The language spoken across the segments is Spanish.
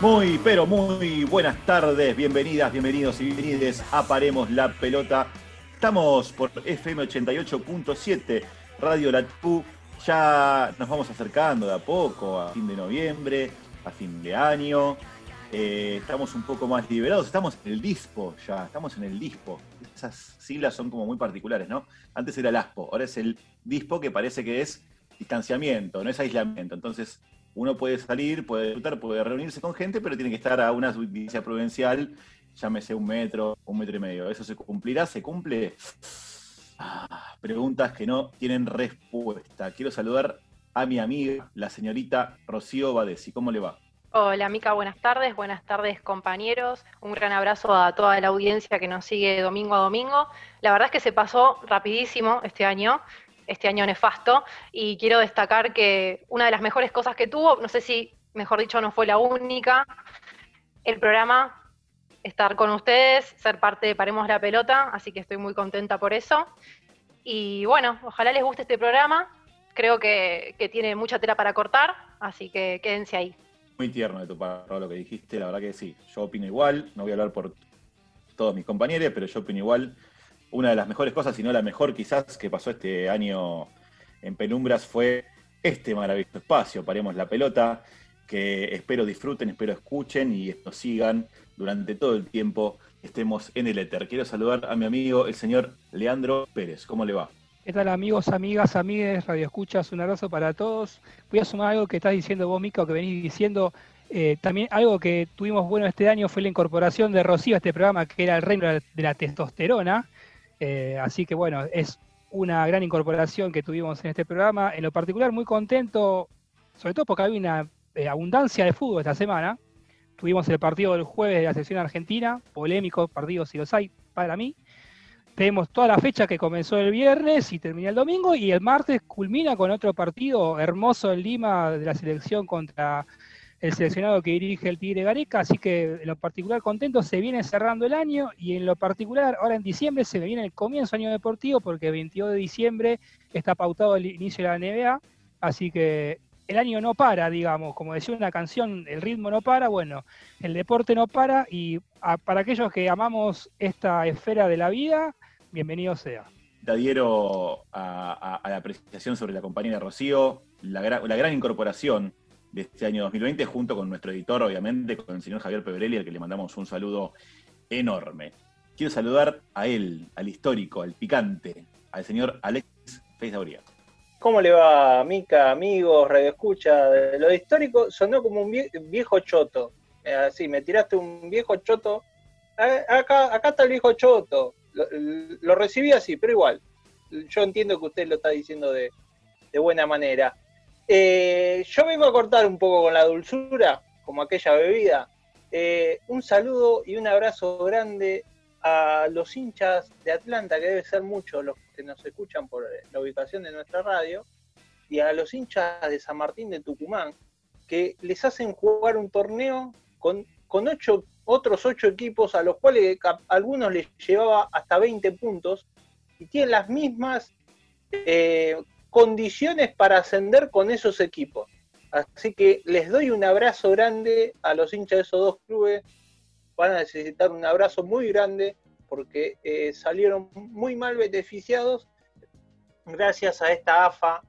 Muy, pero muy buenas tardes, bienvenidas, bienvenidos y bienvenides a Paremos la Pelota. Estamos por FM 88.7, Radio Latú. Ya nos vamos acercando de a poco a fin de noviembre, a fin de año. Eh, estamos un poco más liberados, estamos en el DISPO ya, estamos en el DISPO. Esas siglas son como muy particulares, ¿no? Antes era el ASPO, ahora es el DISPO que parece que es distanciamiento, no es aislamiento. Entonces, uno puede salir, puede disfrutar, puede reunirse con gente, pero tiene que estar a una distancia provincial, llámese un metro, un metro y medio. ¿Eso se cumplirá? ¿Se cumple? Ah, preguntas que no tienen respuesta. Quiero saludar a mi amiga, la señorita Rocío Badesi. ¿Cómo le va? Hola, Mica, buenas tardes. Buenas tardes, compañeros. Un gran abrazo a toda la audiencia que nos sigue domingo a domingo. La verdad es que se pasó rapidísimo este año este año nefasto, y quiero destacar que una de las mejores cosas que tuvo, no sé si, mejor dicho, no fue la única, el programa, estar con ustedes, ser parte de Paremos la Pelota, así que estoy muy contenta por eso. Y bueno, ojalá les guste este programa, creo que, tiene mucha tela para cortar, así que quédense ahí. Muy tierno de tu parte lo que dijiste, la verdad que sí, yo opino igual, no voy a hablar por todos mis compañeros, pero yo opino igual una de las mejores cosas, si no la mejor quizás, que pasó este año en Penumbras fue este maravilloso espacio, Paremos la Pelota, que espero disfruten, espero escuchen y nos sigan durante todo el tiempo estemos en el éter. Quiero saludar a mi amigo, el señor Leandro Pérez. ¿Cómo le va? ¿Qué tal amigos, amigas, amigues, Radio Escuchas? Un abrazo para todos. Voy a sumar algo que estás diciendo vos, Mica, o que venís diciendo. Eh, también algo que tuvimos bueno este año fue la incorporación de Rocío a este programa, que era el reino de la testosterona. Eh, así que bueno, es una gran incorporación que tuvimos en este programa. En lo particular, muy contento, sobre todo porque había una eh, abundancia de fútbol esta semana. Tuvimos el partido del jueves de la selección argentina, polémico partido si los hay para mí. Tenemos toda la fecha que comenzó el viernes y termina el domingo, y el martes culmina con otro partido hermoso en Lima de la selección contra el seleccionado que dirige el Tigre Gareca, así que en lo particular contento, se viene cerrando el año y en lo particular ahora en diciembre se viene el comienzo año deportivo porque el 22 de diciembre está pautado el inicio de la NBA, así que el año no para, digamos, como decía una canción, el ritmo no para, bueno, el deporte no para y para aquellos que amamos esta esfera de la vida, bienvenido sea. Te adhiero a, la apreciación sobre la compañía de Rocío, la, la gran incorporación de este año 2020, junto con nuestro editor, obviamente, con el señor Javier Pebrelli, al que le mandamos un saludo enorme. Quiero saludar a él, al histórico, al picante, al señor Alex Feiz ¿Cómo le va, Mica, amigos, Radio Escucha? Lo histórico sonó como un viejo choto. Así, me tiraste un viejo choto. Acá, acá está el viejo choto. Lo, recibí así, pero igual. Yo entiendo que usted lo está diciendo de, de buena manera. Eh, yo vengo a cortar un poco con la dulzura, como aquella bebida. Eh, un saludo y un abrazo grande a los hinchas de Atlanta, que debe ser muchos los que nos escuchan por la ubicación de nuestra radio, y a los hinchas de San Martín de Tucumán, que les hacen jugar un torneo con, con ocho, otros ocho equipos, a los cuales a algunos les llevaba hasta 20 puntos, y tienen las mismas eh, condiciones para ascender con esos equipos. Así que les doy un abrazo grande a los hinchas de esos dos clubes. Van a necesitar un abrazo muy grande porque eh, salieron muy mal beneficiados gracias a esta AFA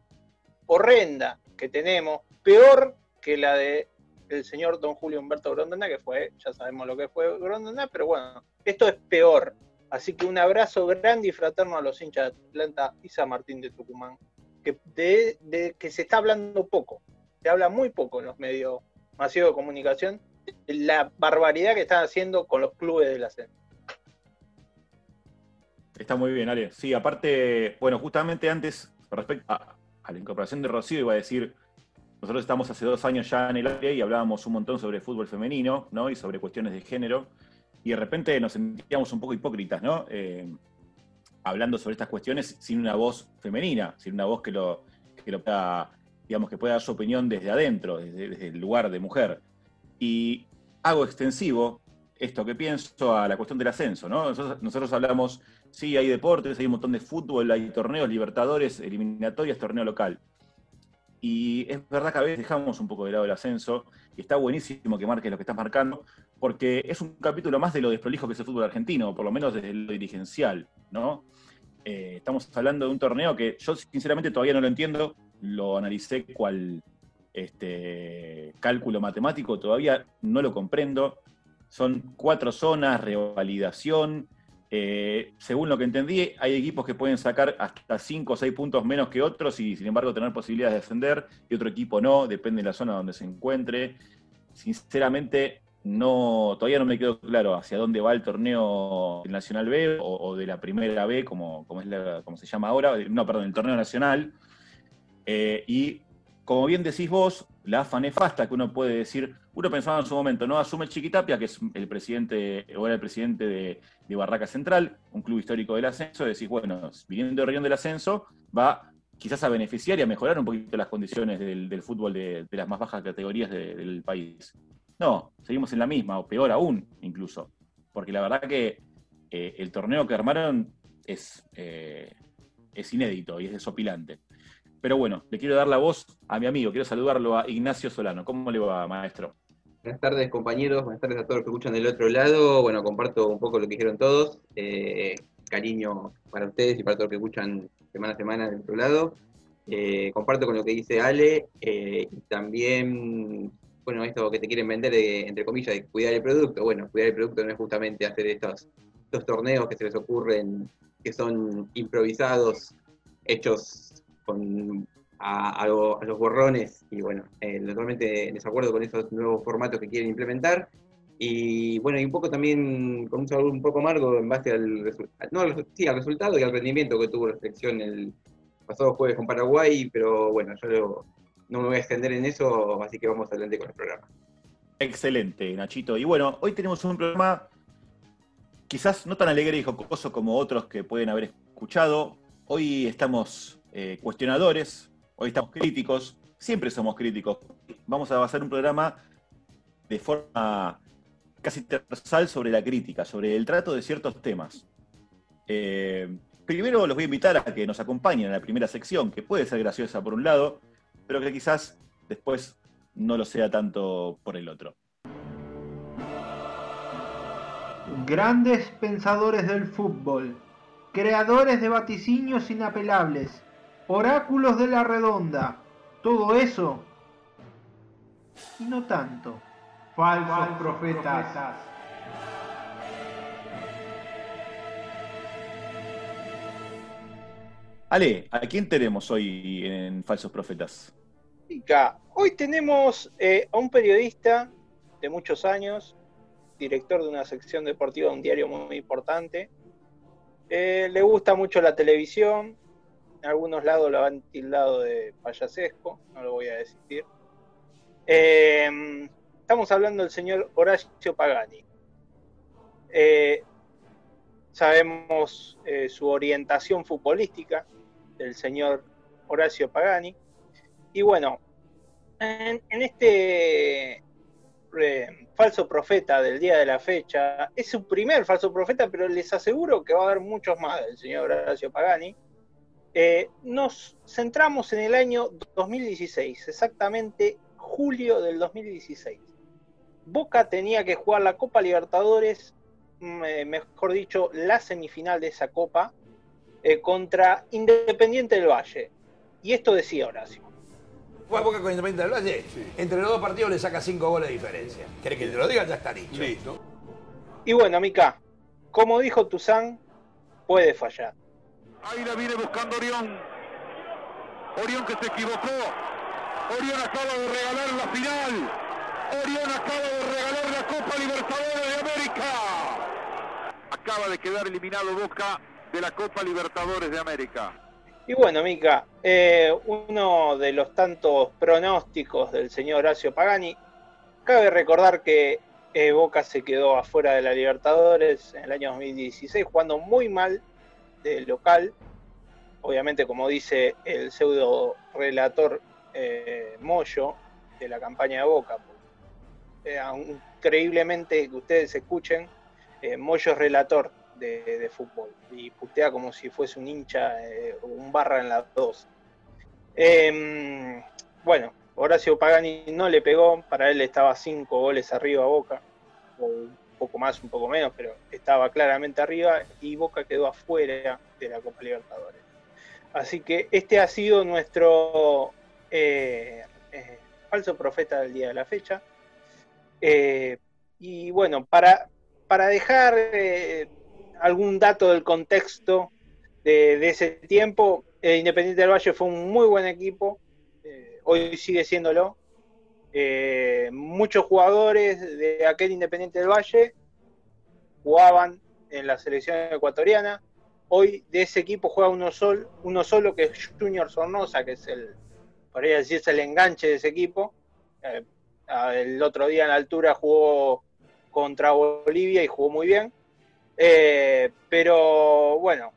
horrenda que tenemos, peor que la de señor don Julio Humberto Grondona, que fue, ya sabemos lo que fue Grondona, pero bueno, esto es peor. Así que un abrazo grande y fraterno a los hinchas de Atlanta y San Martín de Tucumán de, que se está hablando poco. Se habla muy poco en los medios masivos de comunicación la barbaridad que están haciendo con los clubes de la ascenso. Está muy bien, Ale. Sí, aparte, bueno, justamente antes, respecto a, la incorporación de Rocío, iba a decir, nosotros estamos hace dos años ya en el área y hablábamos un montón sobre fútbol femenino, ¿no? Y sobre cuestiones de género. Y de repente nos sentíamos un poco hipócritas, ¿no? Eh, hablando sobre estas cuestiones sin una voz femenina, sin una voz que lo, que lo pueda, digamos, que pueda dar su opinión desde adentro, desde, el lugar de mujer. Y hago extensivo esto que pienso a la cuestión del ascenso, ¿no? Nosotros, hablamos, sí, hay deportes, hay un montón de fútbol, hay torneos, libertadores, eliminatorias, torneo local. Y es verdad que a veces dejamos un poco de lado el ascenso, y está buenísimo que marques lo que estás marcando, porque es un capítulo más de lo desprolijo que es el fútbol argentino, por lo menos desde lo dirigencial, ¿no? Eh, estamos hablando de un torneo que yo sinceramente todavía no lo entiendo, lo analicé cual este, cálculo matemático, todavía no lo comprendo. Son cuatro zonas, revalidación, eh, según lo que entendí, hay equipos que pueden sacar hasta 5 o 6 puntos menos que otros y sin embargo tener posibilidades de defender, y otro equipo no, depende de la zona donde se encuentre. Sinceramente, no, todavía no me quedó claro hacia dónde va el torneo del Nacional B o, de la primera B, como, como, se llama ahora, no, perdón, el torneo nacional. Eh, y como bien decís vos, la AFA nefasta que uno puede decir, uno pensaba en su momento, ¿no? Asume Chiquitapia, que es el presidente, o era el presidente de, Barraca Central, un club histórico del ascenso, decís, bueno, viniendo de Región del Ascenso, va quizás a beneficiar y a mejorar un poquito las condiciones del, fútbol de, las más bajas categorías del país. No, seguimos en la misma, o peor aún, incluso. Porque la verdad que eh, el torneo que armaron es, eh, es inédito y es desopilante. Pero bueno, le quiero dar la voz a mi amigo, quiero saludarlo a Ignacio Solano. ¿Cómo le va, maestro? Buenas tardes, compañeros, buenas tardes a todos los que escuchan del otro lado. Bueno, comparto un poco lo que dijeron todos. Eh, cariño para ustedes y para todos los que escuchan semana a semana del otro lado. Eh, comparto con lo que dice Ale eh, y también, bueno, esto que te quieren vender, entre comillas, de cuidar el producto. Bueno, cuidar el producto no es justamente hacer estos, estos torneos que se les ocurren, que son improvisados, hechos a, los borrones y bueno, eh, totalmente en desacuerdo con estos nuevos formatos que quieren implementar. Y bueno, y un poco también con un sabor un poco amargo en base al, no, sí, al resultado y al rendimiento que tuvo la selección el pasado jueves con Paraguay, pero bueno, yo no me voy a extender en eso, así que vamos adelante con el programa. Excelente, Nachito. Y bueno, hoy tenemos un programa quizás no tan alegre y jocoso como otros que pueden haber escuchado. Hoy estamos eh, cuestionadores, hoy estamos críticos, siempre somos críticos. Vamos a hacer un programa de forma casi transversal sobre la crítica, sobre el trato de ciertos temas. Eh, primero los voy a invitar a que nos acompañen en la primera sección, que puede ser graciosa por un lado, pero que quizás después no lo sea tanto por el otro. Grandes pensadores del fútbol, creadores de vaticinios inapelables, oráculos de la redonda, todo eso y no tanto. Falsos, profetas. Ale, ¿a quién tenemos hoy en Falsos Profetas? Hoy tenemos eh, a un periodista de muchos años, director de una sección deportiva de un diario muy importante. Eh, le gusta mucho la televisión, en algunos lados lo han tildado de payasesco, no lo voy a decir. Em, estamos hablando del señor Horacio Pagani. Eh, sabemos eh, su orientación futbolística del señor Horacio Pagani. Y bueno, en, este falso profeta del día de la fecha, es su primer falso profeta, pero les aseguro que va a haber muchos más del señor Horacio Pagani. Eh, nos centramos en el año 2016, exactamente julio del 2016. Boca tenía que jugar la Copa Libertadores, mm, eh, mejor dicho, la semifinal de esa Copa, eh, contra Independiente del Valle. Y esto decía Horacio. Juega Boca con Independiente del Valle, entre los dos partidos le saca cinco goles de diferencia. ¿Querés que te lo diga? Ya está dicho. Y bueno, Mica, como dijo Tuzán, puede fallar. Ahí la viene buscando Orión. Orión que se equivocó. Orión acaba de regalar la final. Orión acaba de regalar la Copa Libertadores de América. Acaba de quedar eliminado Boca de la Copa Libertadores de América. Y bueno, Mica, eh, uno de los tantos pronósticos del señor Horacio Pagani, cabe recordar que eh, Boca se quedó afuera de la Libertadores en el año 2016, jugando muy mal de local. Obviamente, como dice el pseudo relator eh, Moyo de la campaña de Boca, eh, increíblemente que ustedes escuchen, eh, Moyo es relator de, fútbol y putea como si fuese un hincha, un barra en las dos. Em, bueno, Horacio Pagani no le pegó, para él estaba cinco goles arriba a Boca, o poco más, un poco menos, pero estaba claramente arriba y Boca quedó afuera de la Copa Libertadores. Así que este ha sido nuestro eh, eh, falso profeta del día de la fecha. Eh, y bueno, para, para dejar algún dato del contexto de, ese tiempo, Independiente del Valle fue un muy buen equipo, hoy sigue siéndolo. Muchos jugadores de aquel Independiente del Valle jugaban en la selección ecuatoriana. Hoy de ese equipo juega uno, sol, uno solo, que es Junior Sornosa, que es el, podría decirse, el enganche de ese equipo. Eh, el otro día en la altura jugó contra Bolivia y jugó muy bien. Eh, pero bueno,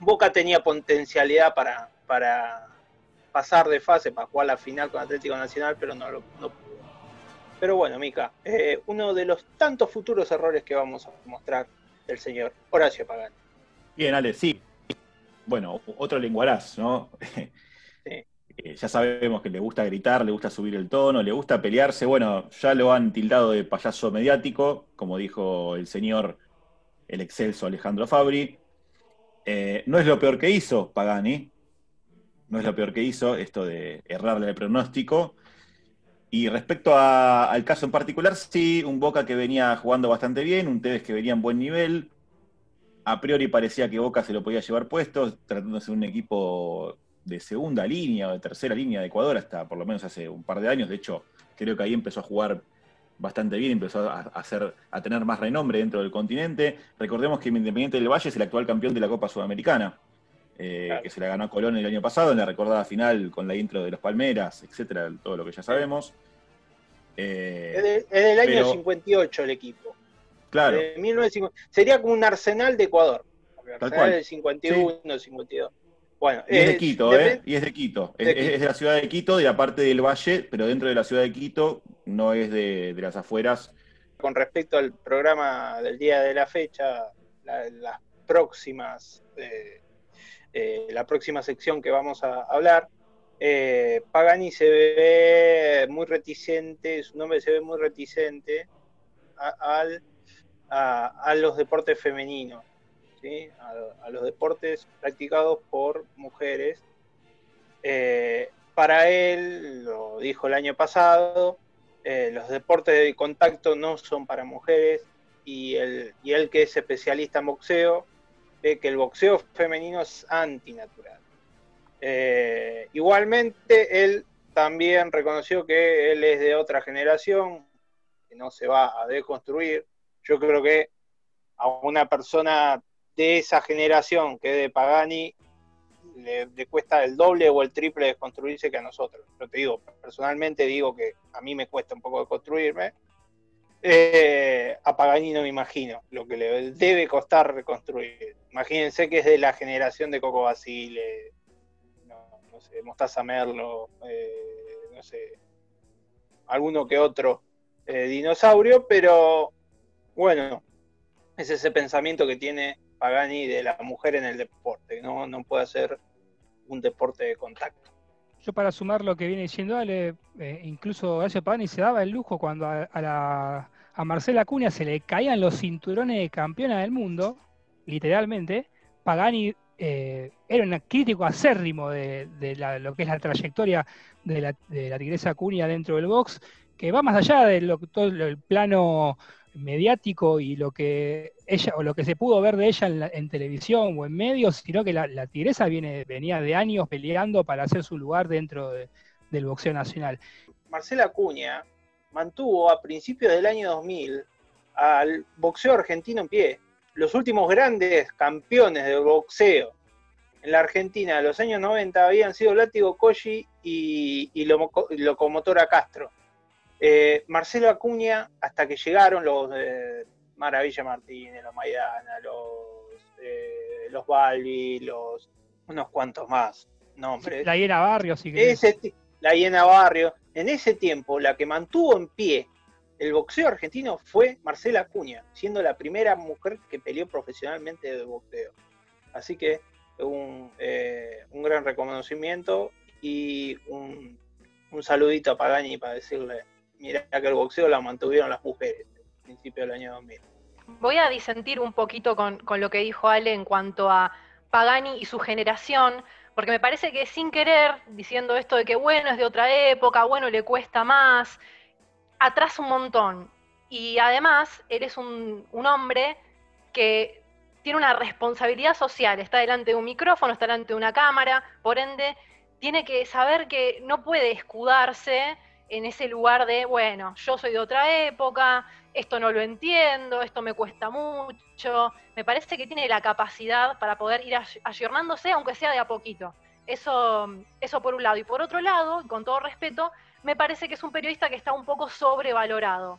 Boca tenía potencialidad para, para pasar de fase, para jugar la final con Atlético Nacional, pero no, lo, pudo. Pero bueno, Mica, eh, uno de los tantos futuros errores que vamos a mostrar del señor Horacio Pagani. Bien, Ale, sí. Bueno, otro lenguaraz, ¿no? Sí. Eh, ya sabemos que le gusta gritar, le gusta subir el tono, le gusta pelearse. Bueno, ya lo han tildado de payaso mediático, como dijo el señor, el excelso Alejandro Fabri. Eh, no es lo peor que hizo Pagani, no es lo peor que hizo esto de errarle el pronóstico. Y respecto al caso en particular, sí, un Boca que venía jugando bastante bien, un Tevez que venía en buen nivel. A priori parecía que Boca se lo podía llevar puesto, tratándose de un equipo de segunda línea o de tercera línea de Ecuador hasta por lo menos hace un par de años. De hecho, creo que ahí empezó a jugar bastante bien, empezó a, hacer, a tener más renombre dentro del continente. Recordemos que Independiente del Valle es el actual campeón de la Copa Sudamericana, eh, que se la ganó a Colón el año pasado en la recordada final con la intro de los Palmeras, etcétera, todo lo que ya sabemos. Eh, es, del año 58 el equipo. Claro. sería como un arsenal de Ecuador. Arsenal del 51, 52. Bueno, y es de Quito, ¿eh? Y es de Quito. Es, de la ciudad de Quito, de la parte del valle, pero dentro de la ciudad de Quito, no es de, las afueras. Con respecto al programa del día de la fecha, las próximas, eh, eh, la próxima sección que vamos a hablar, eh, Pagani se ve muy reticente, su nombre se ve muy reticente a, a los deportes femeninos a, los deportes practicados por mujeres. Eh, para él, lo dijo el año pasado, eh, los deportes de contacto no son para mujeres y él, y él que es especialista en boxeo, que el boxeo femenino es antinatural. Eh, igualmente, él también reconoció que él es de otra generación, que no se va a deconstruir. Yo creo que a una persona de esa generación que de Pagani le, cuesta el doble o el triple de construirse que a nosotros. Yo te digo, personalmente digo que a mí me cuesta un poco de construirme. Eh, a Pagani no me imagino lo que le debe costar reconstruir. Imagínense que es de la generación de Coco Basile, no, sé, Mostaza Merlo, eh, no sé, alguno que otro eh, dinosaurio, pero bueno, es ese pensamiento que tiene Pagani de la mujer en el deporte, no, no puede ser un deporte de contacto. Para sumar lo que viene diciendo Ale, eh, incluso Horacio Pagani se daba el lujo cuando a, la, a Marcela Cunha se le caían los cinturones de campeona del mundo, literalmente, Pagani eh, era un crítico acérrimo de, lo que es la trayectoria de la, de la tigresa Cunha dentro del box, que va más allá de todo el plano mediático y lo que ella o lo que se pudo ver de ella en, televisión o en medios, sino que la, tigresa viene, venía de años peleando para hacer su lugar dentro del boxeo nacional. Marcela Acuña mantuvo a principios del año 2000 al boxeo argentino en pie. Los últimos grandes campeones de boxeo en la Argentina de los años 90 habían sido Látigo Koji y, y Locomotora Castro. Eh, Marcelo Acuña, hasta que llegaron los eh, Maravilla Martínez, los Maidana, los, eh, los Balbi, los unos cuantos más nombres. La Hiena Barrio, sí que La Hiena Barrio. En ese tiempo, la que mantuvo en pie el boxeo argentino fue Marcela Acuña, siendo la primera mujer que peleó profesionalmente de boxeo. Así que un, un gran reconocimiento y un, un saludito a Pagani para decirle, mira que el boxeo la mantuvieron las mujeres principio del año 2000. Voy a disentir un poquito con, con lo que dijo Ale en cuanto a Pagani y su generación, porque me parece que sin querer, diciendo esto de que bueno, es de otra época, bueno, le cuesta más, atrás un montón. Y además, eres un, un hombre que tiene una responsabilidad social, está delante de un micrófono, está delante de una cámara, por ende, tiene que saber que no puede escudarse en ese lugar de, bueno, yo soy de otra época, esto no lo entiendo, esto me cuesta mucho. Me parece que tiene la capacidad para poder ir ayornándose, aunque sea de a poquito. Eso, eso por un lado. Y por otro lado, con todo respeto, me parece que es un periodista que está un poco sobrevalorado.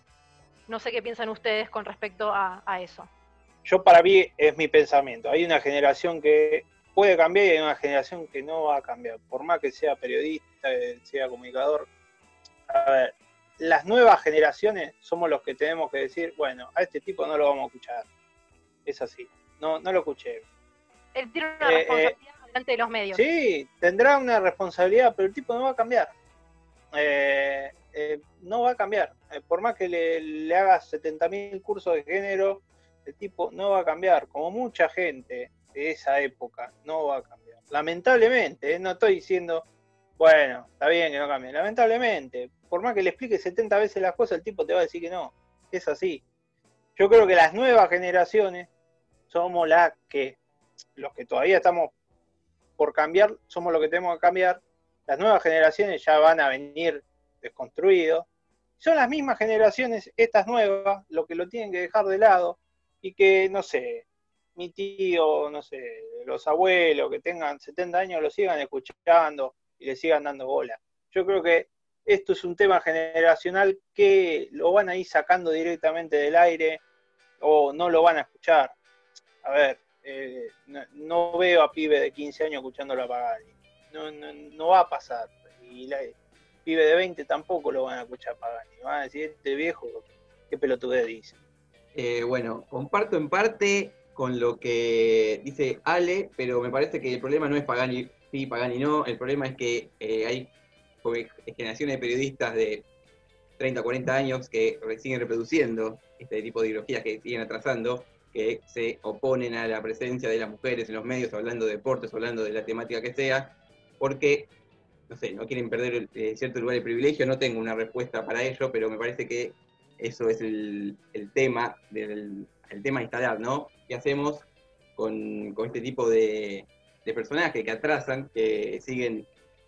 No sé qué piensan ustedes con respecto a, a eso. Yo para mí es mi pensamiento. Hay una generación que puede cambiar y hay una generación que no va a cambiar. Por más que sea periodista, sea comunicador. A ver, las nuevas generaciones somos los que tenemos que decir, bueno, a este tipo no lo vamos a escuchar. Es así. No, no lo escuché. Él tiene una eh, responsabilidad eh, delante de los medios. Sí, tendrá una responsabilidad, pero el tipo no va a cambiar. Eh, no va a cambiar. por más que le, le hagas 70.000 cursos de género, el tipo no va a cambiar. Como mucha gente de esa época, no va a cambiar. Lamentablemente, no estoy diciendo, bueno, está bien que no cambie. Lamentablemente, por más que le explique 70 veces las cosas, el tipo te va a decir que no. Es así. Yo creo que las nuevas generaciones somos las que, los que todavía estamos por cambiar, somos los que tenemos que cambiar. Las nuevas generaciones ya van a venir desconstruidos. Son las mismas generaciones, estas nuevas, lo que lo tienen que dejar de lado y que, no sé, mi tío, no sé, los abuelos que tengan 70 años lo sigan escuchando y le sigan dando bola. Yo creo que esto es un tema generacional que lo van a ir sacando directamente del aire o no lo van a escuchar. A ver, eh, no, veo a pibe de 15 años escuchando la Pagani. No, no, va a pasar. Y la, pibe de 20 tampoco lo van a escuchar Pagani. Van a decir, este viejo, qué pelotudez dice. Eh, bueno, comparto en parte con lo que dice Ale, pero me parece que el problema no es Pagani sí, Pagani no. El problema es que eh, hay generaciones de periodistas de 30, 40 años que siguen reproduciendo este tipo de ideologías que siguen atrasando, que se oponen a la presencia de las mujeres en los medios, hablando de deportes, hablando de la temática que sea, porque, no sé, no quieren perder eh, cierto lugar de privilegio. No tengo una respuesta para ello, pero me parece que eso es el, tema del el tema instalar, ¿no? ¿Qué hacemos con, este tipo de, de personajes que atrasan, que siguen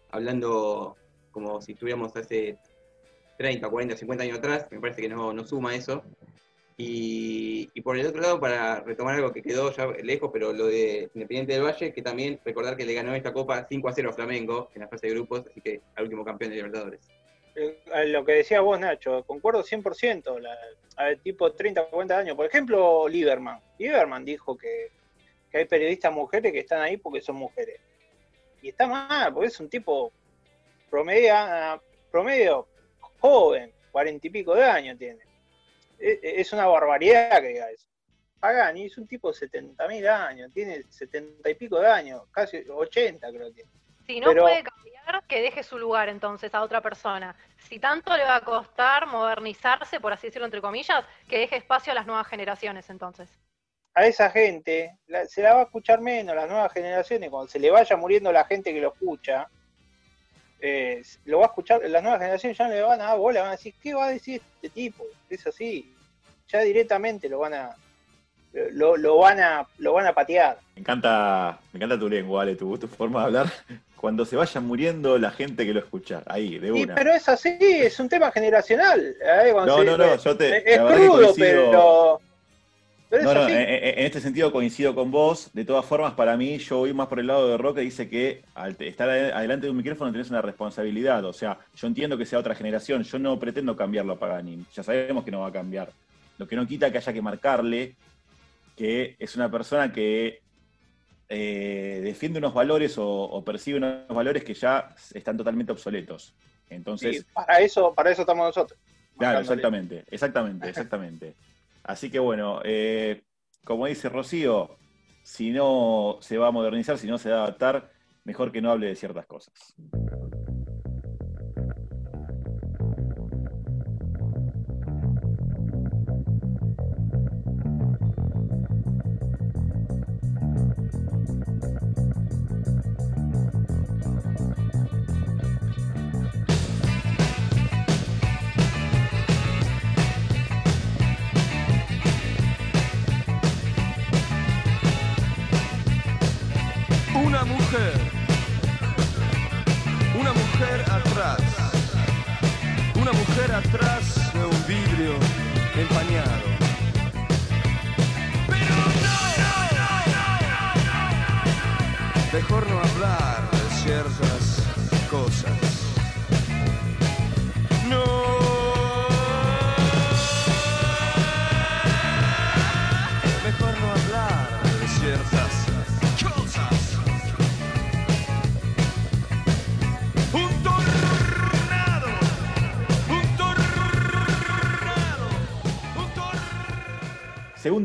hablando como si estuviéramos hace 30, 40, 50 años atrás, me parece que no, no suma eso. Y, por el otro lado, para retomar algo que quedó ya lejos, pero lo de Independiente del Valle, que también recordar que le ganó esta copa 5 a 0 a Flamengo en la fase de grupos, así que al último campeón de Libertadores. Eh, lo que decía vos, Nacho, concuerdo 100%, la, a tipo 30, 40 años. Por ejemplo, Lieberman. Lieberman dijo que, que hay periodistas mujeres que están ahí porque son mujeres. Y está mal, porque es un tipo promedio, promedio joven, cuarenta y pico de años tiene. E, e, es una barbaridad que diga eso. Pagani es un tipo de 70 mil años, tiene 70 y pico de años, casi 80 creo que tiene. Si no puede cambiar, que deje su lugar entonces a otra persona. Si tanto le va a costar modernizarse, por así decirlo entre comillas, que deje espacio a las nuevas generaciones entonces. A esa gente se la va a escuchar menos, las nuevas generaciones, cuando se le vaya muriendo la gente que lo escucha, eh, lo va a escuchar, las nuevas generaciones ya no le van a dar bola, van a decir, ¿qué va a decir este tipo? Es así. Ya directamente lo van a, lo, van a lo van a patear. Me encanta, me encanta tu lengua, Ale, tu, tu forma de hablar. Cuando se vaya muriendo la gente que lo escucha, ahí, de una. pero es así, es un tema generacional. ¿eh? No, no, no, yo te. Es crudo, pero no, no, en, este sentido coincido con vos. De todas formas, para mí, yo voy más por el lado de Roque, dice que al estar adelante de un micrófono tenés una responsabilidad. O sea, yo entiendo que sea otra generación, yo no pretendo cambiarlo a Pagani. Ya sabemos que no va a cambiar. Lo que no quita que haya que marcarle que es una persona que eh, defiende unos valores o, percibe unos valores que ya están totalmente obsoletos. Entonces, para eso, para eso estamos nosotros. Claro, exactamente, exactamente, exactamente. Así que bueno, eh, como dice Rocío, si no se va a modernizar, si no se va a adaptar, mejor que no hable de ciertas cosas.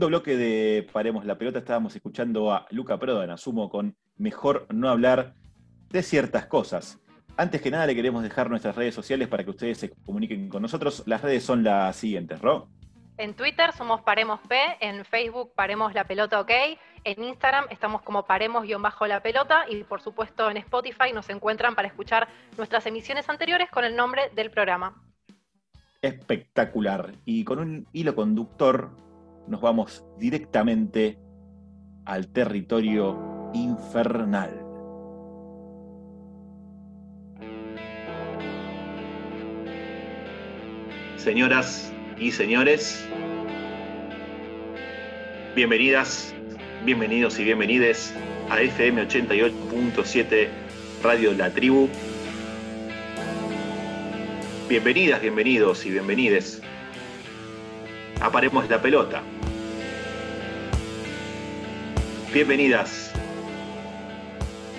Segundo bloque de Paremos la Pelota, estábamos escuchando a Luca Prodan, asumo, con Mejor no hablar de ciertas cosas. Antes que nada, le queremos dejar nuestras redes sociales para que ustedes se comuniquen con nosotros. Las redes son las siguientes, ¿Ro? En Twitter somos Paremos P, en Facebook Paremos la Pelota OK, en Instagram estamos como Paremos-la Pelota y por supuesto en Spotify nos encuentran para escuchar nuestras emisiones anteriores con el nombre del programa. Espectacular. Y con un hilo conductor nos vamos directamente al territorio infernal. Señoras y señores, bienvenidas, bienvenidos y bienvenides a FM 88.7 Radio La Tribu. Bienvenidas, bienvenidos y bienvenides. Aparemos la pelota. Bienvenidas.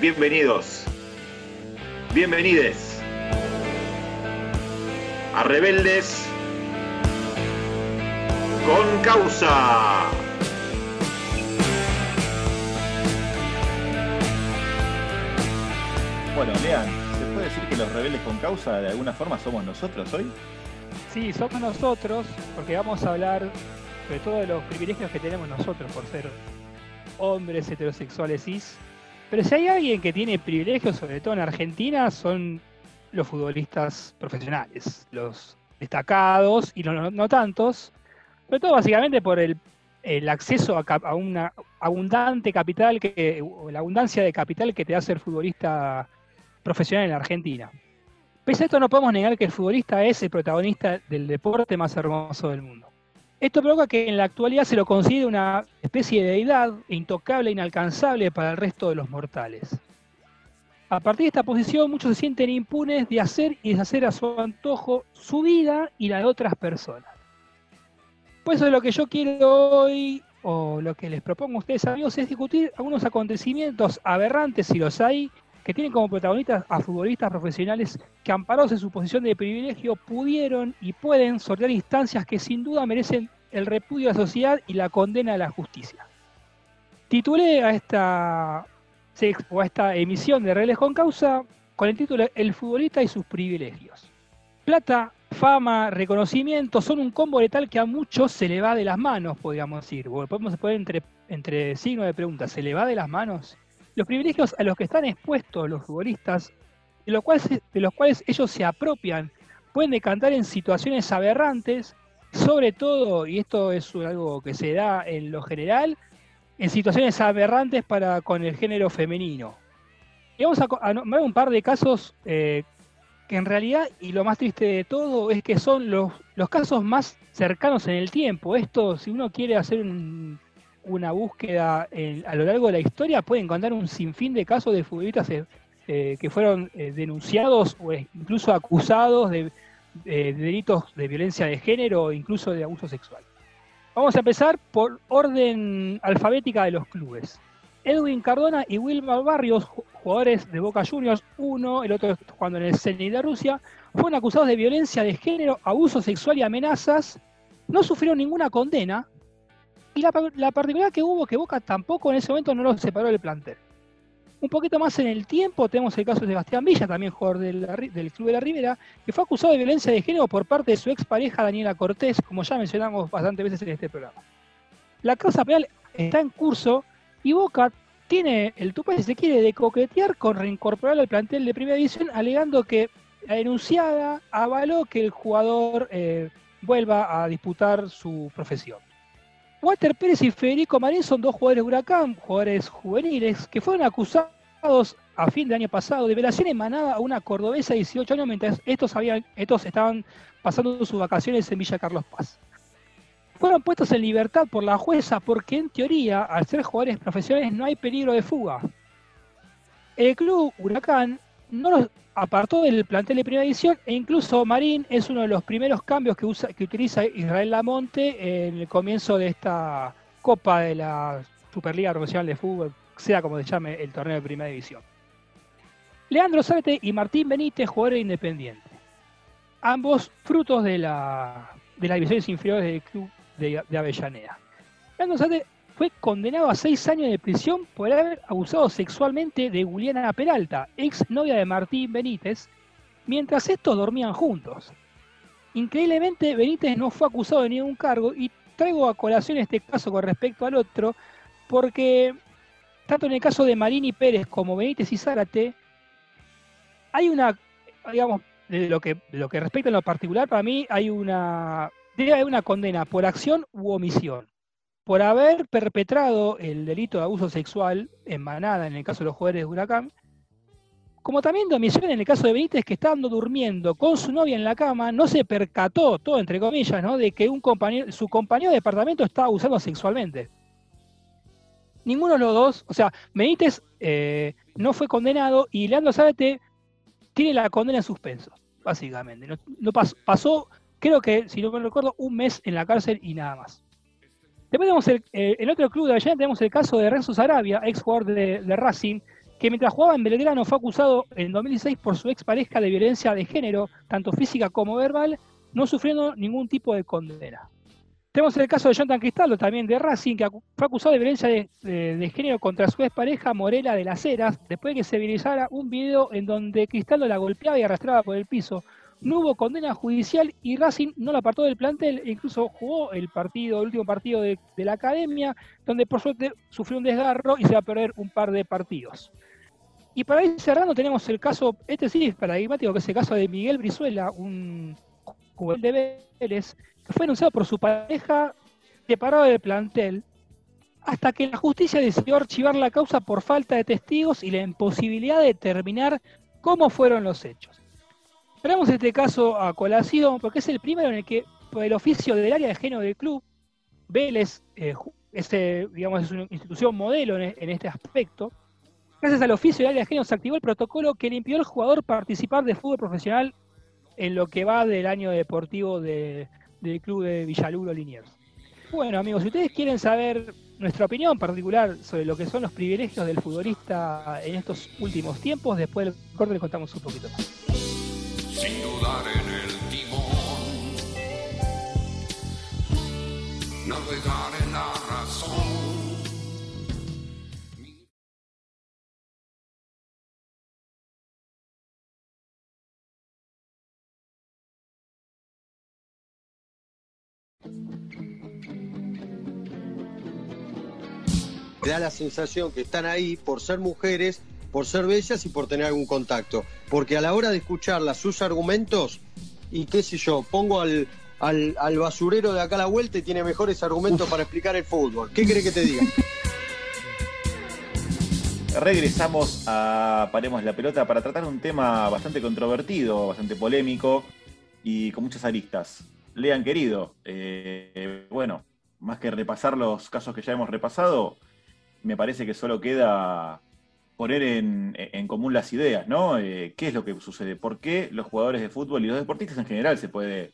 Bienvenidos. Bienvenides. A rebeldes con causa. Bueno, Lean, ¿se puede decir que los rebeldes con causa de alguna forma somos nosotros hoy? Sí, somos nosotros, porque vamos a hablar sobre todo de los privilegios que tenemos nosotros por ser hombres heterosexuales cis. Pero si hay alguien que tiene privilegios, sobre todo en Argentina, son los futbolistas profesionales, los destacados y no, no tantos, sobre todo básicamente por el, el acceso a, una abundante capital, que, la abundancia de capital que te da ser futbolista profesional en Argentina. Pese a esto, no podemos negar que el futbolista es el protagonista del deporte más hermoso del mundo. Esto provoca que en la actualidad se lo considere una especie de deidad intocable e inalcanzable para el resto de los mortales. A partir de esta posición, muchos se sienten impunes de hacer y deshacer a su antojo su vida y la de otras personas. Por eso lo que yo quiero hoy, o lo que les propongo a ustedes amigos, es discutir algunos acontecimientos aberrantes, si los hay, que tienen como protagonistas a futbolistas profesionales que amparados en su posición de privilegio pudieron y pueden sortear instancias que sin duda merecen el repudio de la sociedad y la condena de la justicia. Titulé a esta, o a esta emisión de Reales con Causa con el título El futbolista y sus privilegios. Plata, fama, reconocimiento son un combo letal que a muchos se le va de las manos, podríamos decir. Podemos poner entre, entre signos de pregunta, ¿se le va de las manos? Los privilegios a los que están expuestos los futbolistas, de los cuales, ellos se apropian, pueden decantar en situaciones aberrantes, sobre todo, y esto es algo que se da en lo general, en situaciones aberrantes para con el género femenino. Y vamos a, a nombrar un par de casos eh, que en realidad, y lo más triste de todo, es que son los, los casos más cercanos en el tiempo. Esto, si uno quiere hacer un- una búsqueda en- a lo largo de la historia, puede encontrar un sinfín de casos de futbolistas eh, eh, que fueron eh, denunciados o eh, incluso acusados de, de delitos de violencia de género o incluso de abuso sexual. Vamos a empezar por orden alfabética de los clubes. Edwin Cardona y Wilmar Barrios, ju- jugadores de Boca Juniors, uno, el otro jugando en el Zenit de Rusia, fueron acusados de violencia de género, abuso sexual y amenazas. No sufrieron ninguna condena. Y la, la particularidad que hubo que Boca tampoco en ese momento no los separó del plantel. Un poquito más en el tiempo tenemos el caso de Sebastián Villa, también jugador del Club de la Ribera, que fue acusado de violencia de género por parte de su expareja Daniela Cortés, como ya mencionamos bastantes veces en este programa. La causa penal está en curso y Boca tiene el tupe, si se quiere, de coquetear con reincorporar al plantel de primera división, alegando que la denunciada avaló que el jugador eh, vuelva a disputar su profesión. Walter Pérez y Federico Marín son dos jugadores de Huracán, jugadores juveniles, que fueron acusados a fin de año pasado, liberación emanada a una cordobesa de 18 años mientras estos, estos estaban pasando sus vacaciones en Villa Carlos Paz. Fueron puestos en libertad por la jueza porque en teoría, al ser jugadores profesionales, no hay peligro de fuga. El club Huracán no los apartó del plantel de primera edición e incluso Marín es uno de los primeros cambios que, usa, que utiliza Israel Lamonte en el comienzo de esta Copa de la Superliga Profesional de Fútbol, sea como se llame el torneo de primera división. Leandro Zárate y Martín Benítez, jugadores independientes. Ambos frutos de, la, de las divisiones inferiores del club de, Avellaneda. Leandro Zárate fue condenado a seis años de prisión por haber abusado sexualmente de Juliana Peralta, ex novia de Martín Benítez, mientras estos dormían juntos. Increíblemente, Benítez no fue acusado de ningún cargo y traigo a colación este caso con respecto al otro, porque tanto en el caso de Marini Pérez como Benítez y Zárate, hay una, digamos, de lo que, lo que respecta en lo particular, para mí hay una, debe haber una condena por acción u omisión. Por haber perpetrado el delito de abuso sexual en manada, en el caso de los jugadores de Huracán, como también de omisión en el caso de Benítez, que estando durmiendo con su novia en la cama, no se percató, todo entre comillas, ¿no? de que un compañero, su compañero de departamento estaba abusando sexualmente. Ninguno de los dos, o sea, Benítez eh, no fue condenado y Leandro Zárate tiene la condena en suspenso, básicamente. No, pasó, creo que, si no me recuerdo, un mes en la cárcel y nada más. Después tenemos el, eh, otro club de Avellaneda, tenemos el caso de Renzo Sarabia, ex jugador de, Racing, que mientras jugaba en Belgrano fue acusado en 2016 por su expareja de violencia de género, tanto física como verbal, no sufriendo ningún tipo de condena. Tenemos el caso de Jonathan Cristaldo, también de Racing, que fue acusado de violencia de, género contra su expareja Morela de las Heras, después de que se viralizara un video en donde Cristaldo la golpeaba y arrastraba por el piso. No hubo condena judicial y Racing no la apartó del plantel, e incluso jugó el partido, el último partido de, la academia, donde por suerte sufrió un desgarro y se va a perder un par de partidos. Y para ir cerrando tenemos el caso, este sí es paradigmático, que es el caso de Miguel Brizuela, un jugador de Vélez, fue anunciado por su pareja separado del plantel, hasta que la justicia decidió archivar la causa por falta de testigos y la imposibilidad de determinar cómo fueron los hechos. Traemos este caso a colación porque es el primero en el que el oficio del área de género del club, Vélez eh, digamos, es una institución modelo en, en, este aspecto. Gracias al oficio del área de género se activó el protocolo que le impidió al jugador participar de fútbol profesional en lo que va del año deportivo de, del club de Villaluro Liniers. Bueno, amigos, si ustedes quieren saber nuestra opinión particular sobre lo que son los privilegios del futbolista en estos últimos tiempos, después del corte les contamos un poquito más. Sin dudar en el timón, navegar en la razón. da la sensación que están ahí por ser mujeres, por ser bellas y por tener algún contacto. Porque a la hora de escucharlas, sus argumentos, y qué sé yo, pongo al, al, basurero de acá a la vuelta y tiene mejores argumentos para explicar el fútbol. ¿Qué cree que te diga? Regresamos a Paremos la Pelota para tratar un tema bastante controvertido, bastante polémico y con muchas aristas. Lean, querido, eh, bueno, más que repasar los casos que ya hemos repasado, me parece que solo queda poner en, común las ideas, ¿no? Eh, ¿Qué es lo que sucede? ¿Por qué los jugadores de fútbol y los deportistas en general se puede,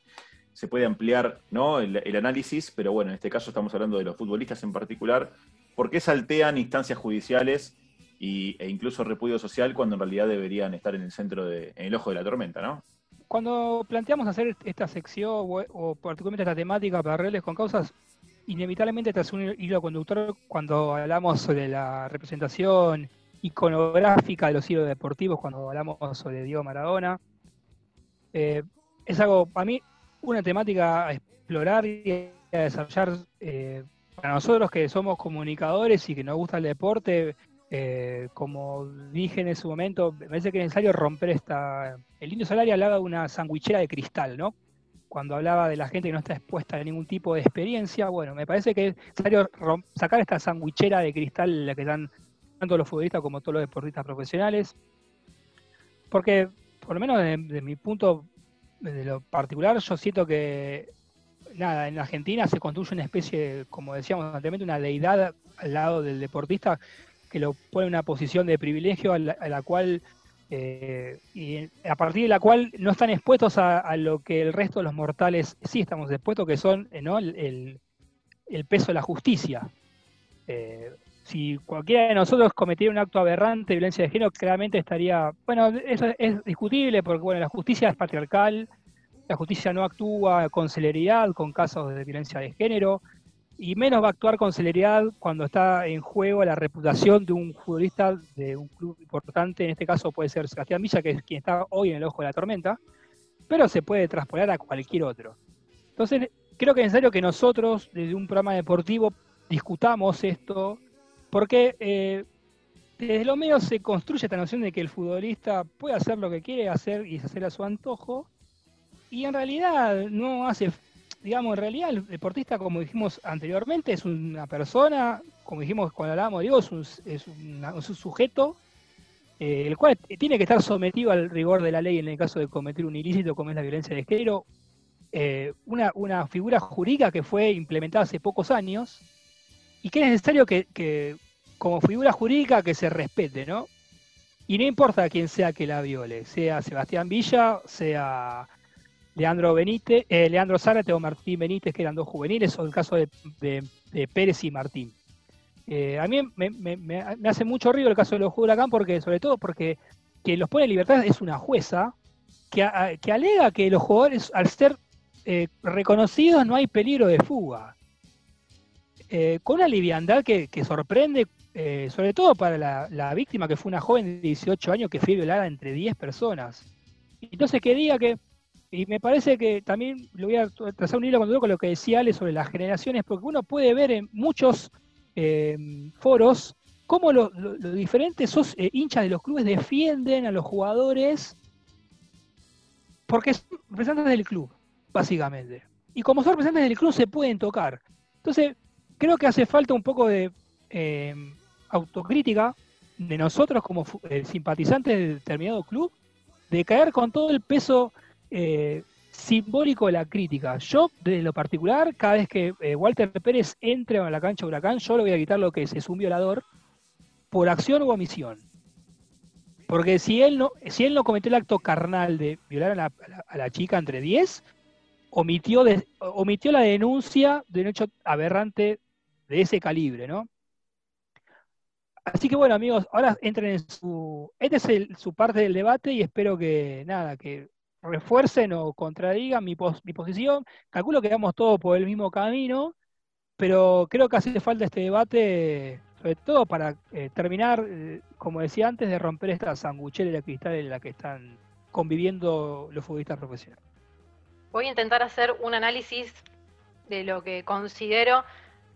se puede ampliar ¿no? el, análisis? Pero bueno, en este caso estamos hablando de los futbolistas en particular. ¿Por qué saltean instancias judiciales y, e incluso repudio social cuando en realidad deberían estar en el centro, de, en el ojo de la tormenta, ¿no? Cuando planteamos hacer esta sección o, particularmente esta temática para reales con causas, inevitablemente tras un hilo conductor cuando hablamos sobre la representación iconográfica de los hilos deportivos, cuando hablamos sobre Diego Maradona. Eh, es algo, para mí, una temática a explorar y a desarrollar eh, para nosotros que somos comunicadores y que nos gusta el deporte. Eh, como dije en ese momento, me parece que es necesario romper esta. El indio Salaria hablaba de una sandwichera de cristal, ¿no? cuando hablaba de la gente que no está expuesta a ningún tipo de experiencia, bueno, me parece que es necesario sacar esta sandwichera de cristal la que están tanto los futbolistas como todos los deportistas profesionales. Porque, por lo menos de, mi punto de lo particular, yo siento que, nada, en Argentina se construye una especie, como decíamos anteriormente, una deidad al lado del deportista que lo pone en una posición de privilegio a la, cual eh, y a partir de la cual no están expuestos a, lo que el resto de los mortales sí estamos expuestos, que son el, el, peso de la justicia. Eh, si cualquiera de nosotros cometiera un acto aberrante de violencia de género, claramente estaría, bueno, eso es discutible porque bueno, la justicia es patriarcal, la justicia no actúa con celeridad con casos de violencia de género, y menos va a actuar con celeridad cuando está en juego la reputación de un futbolista de un club importante, en este caso puede ser Sebastián Villa, que es quien está hoy en el ojo de la tormenta, pero se puede traspolar a cualquier otro. Entonces, creo que es necesario que nosotros, desde un programa deportivo, discutamos esto, porque eh, desde lo medio se construye esta noción de que el futbolista puede hacer lo que quiere hacer y hacer a su antojo, y en realidad no hace digamos, en realidad el deportista, como dijimos anteriormente, es una persona, como dijimos cuando hablábamos es un, es un sujeto, eh, el cual tiene que estar sometido al rigor de la ley en el caso de cometer un ilícito como es la violencia de género, eh, una, una, figura jurídica que fue implementada hace pocos años y que es necesario que, que, como figura jurídica que se respete, ¿no? Y no importa quién sea que la viole, sea Sebastián Villa, sea Leandro Benítez, eh, Leandro Zárate o Martín Benítez, que eran dos juveniles, o el caso de, Pérez y Martín. Eh, a mí me, hace mucho ruido el caso de los Huracán, porque, sobre todo porque quien los pone en libertad es una jueza que, alega que los jugadores, al ser eh, reconocidos, no hay peligro de fuga. Con una liviandad que, sorprende, sobre todo para la, víctima, que fue una joven de 18 años que fue violada entre 10 personas. Entonces, que diga que y me parece que también le voy a trazar un hilo con lo que decía Ale sobre las generaciones, porque uno puede ver en muchos eh, foros cómo los diferentes eh, hinchas de los clubes defienden a los jugadores porque son representantes del club, básicamente. Y como son representantes del club se pueden tocar. Entonces, creo que hace falta un poco de eh, autocrítica de nosotros como simpatizantes de determinado club, de caer con todo el peso eh, simbólico de la crítica. Yo, desde lo particular, cada vez que eh, Walter Pérez entre a la cancha de Huracán, yo le voy a quitar lo que es, es un violador por acción u omisión. Porque si él no, si él no cometió el acto carnal de violar a la, chica entre 10, omitió, omitió la denuncia de un hecho aberrante de ese calibre, ¿no? Así que bueno, amigos, ahora entren en su. Esta es su parte del debate y espero que, nada, que refuercen o contradigan mi, mi posición. Calculo que vamos todos por el mismo camino, pero creo que hace falta este debate, sobre todo para eh, terminar, eh, como decía antes, de romper esta sanguchera de cristal en la que están conviviendo los futbolistas profesionales. Voy a intentar hacer un análisis de lo que considero.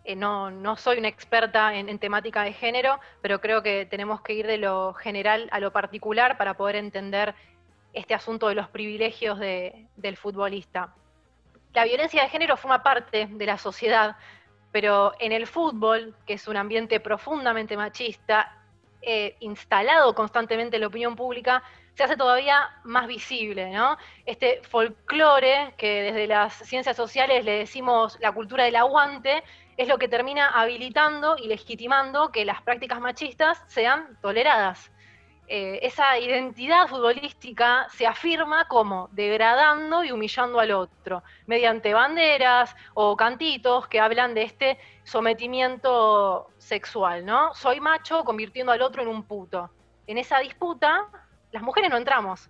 Eh, no, soy una experta en, en temática de género, pero creo que tenemos que ir de lo general a lo particular para poder entender este asunto de los privilegios del futbolista. La violencia de género forma parte de la sociedad, pero en el fútbol, que es un ambiente profundamente machista, eh, instalado constantemente en la opinión pública, se hace todavía más visible, ¿no? Este folclore que desde las ciencias sociales le decimos la cultura del aguante, es lo que termina habilitando y legitimando que las prácticas machistas sean toleradas. Eh, esa identidad futbolística se afirma como degradando y humillando al otro, mediante banderas o cantitos que hablan de este sometimiento sexual, ¿no? Soy macho convirtiendo al otro en un puto. En esa disputa, las mujeres no entramos.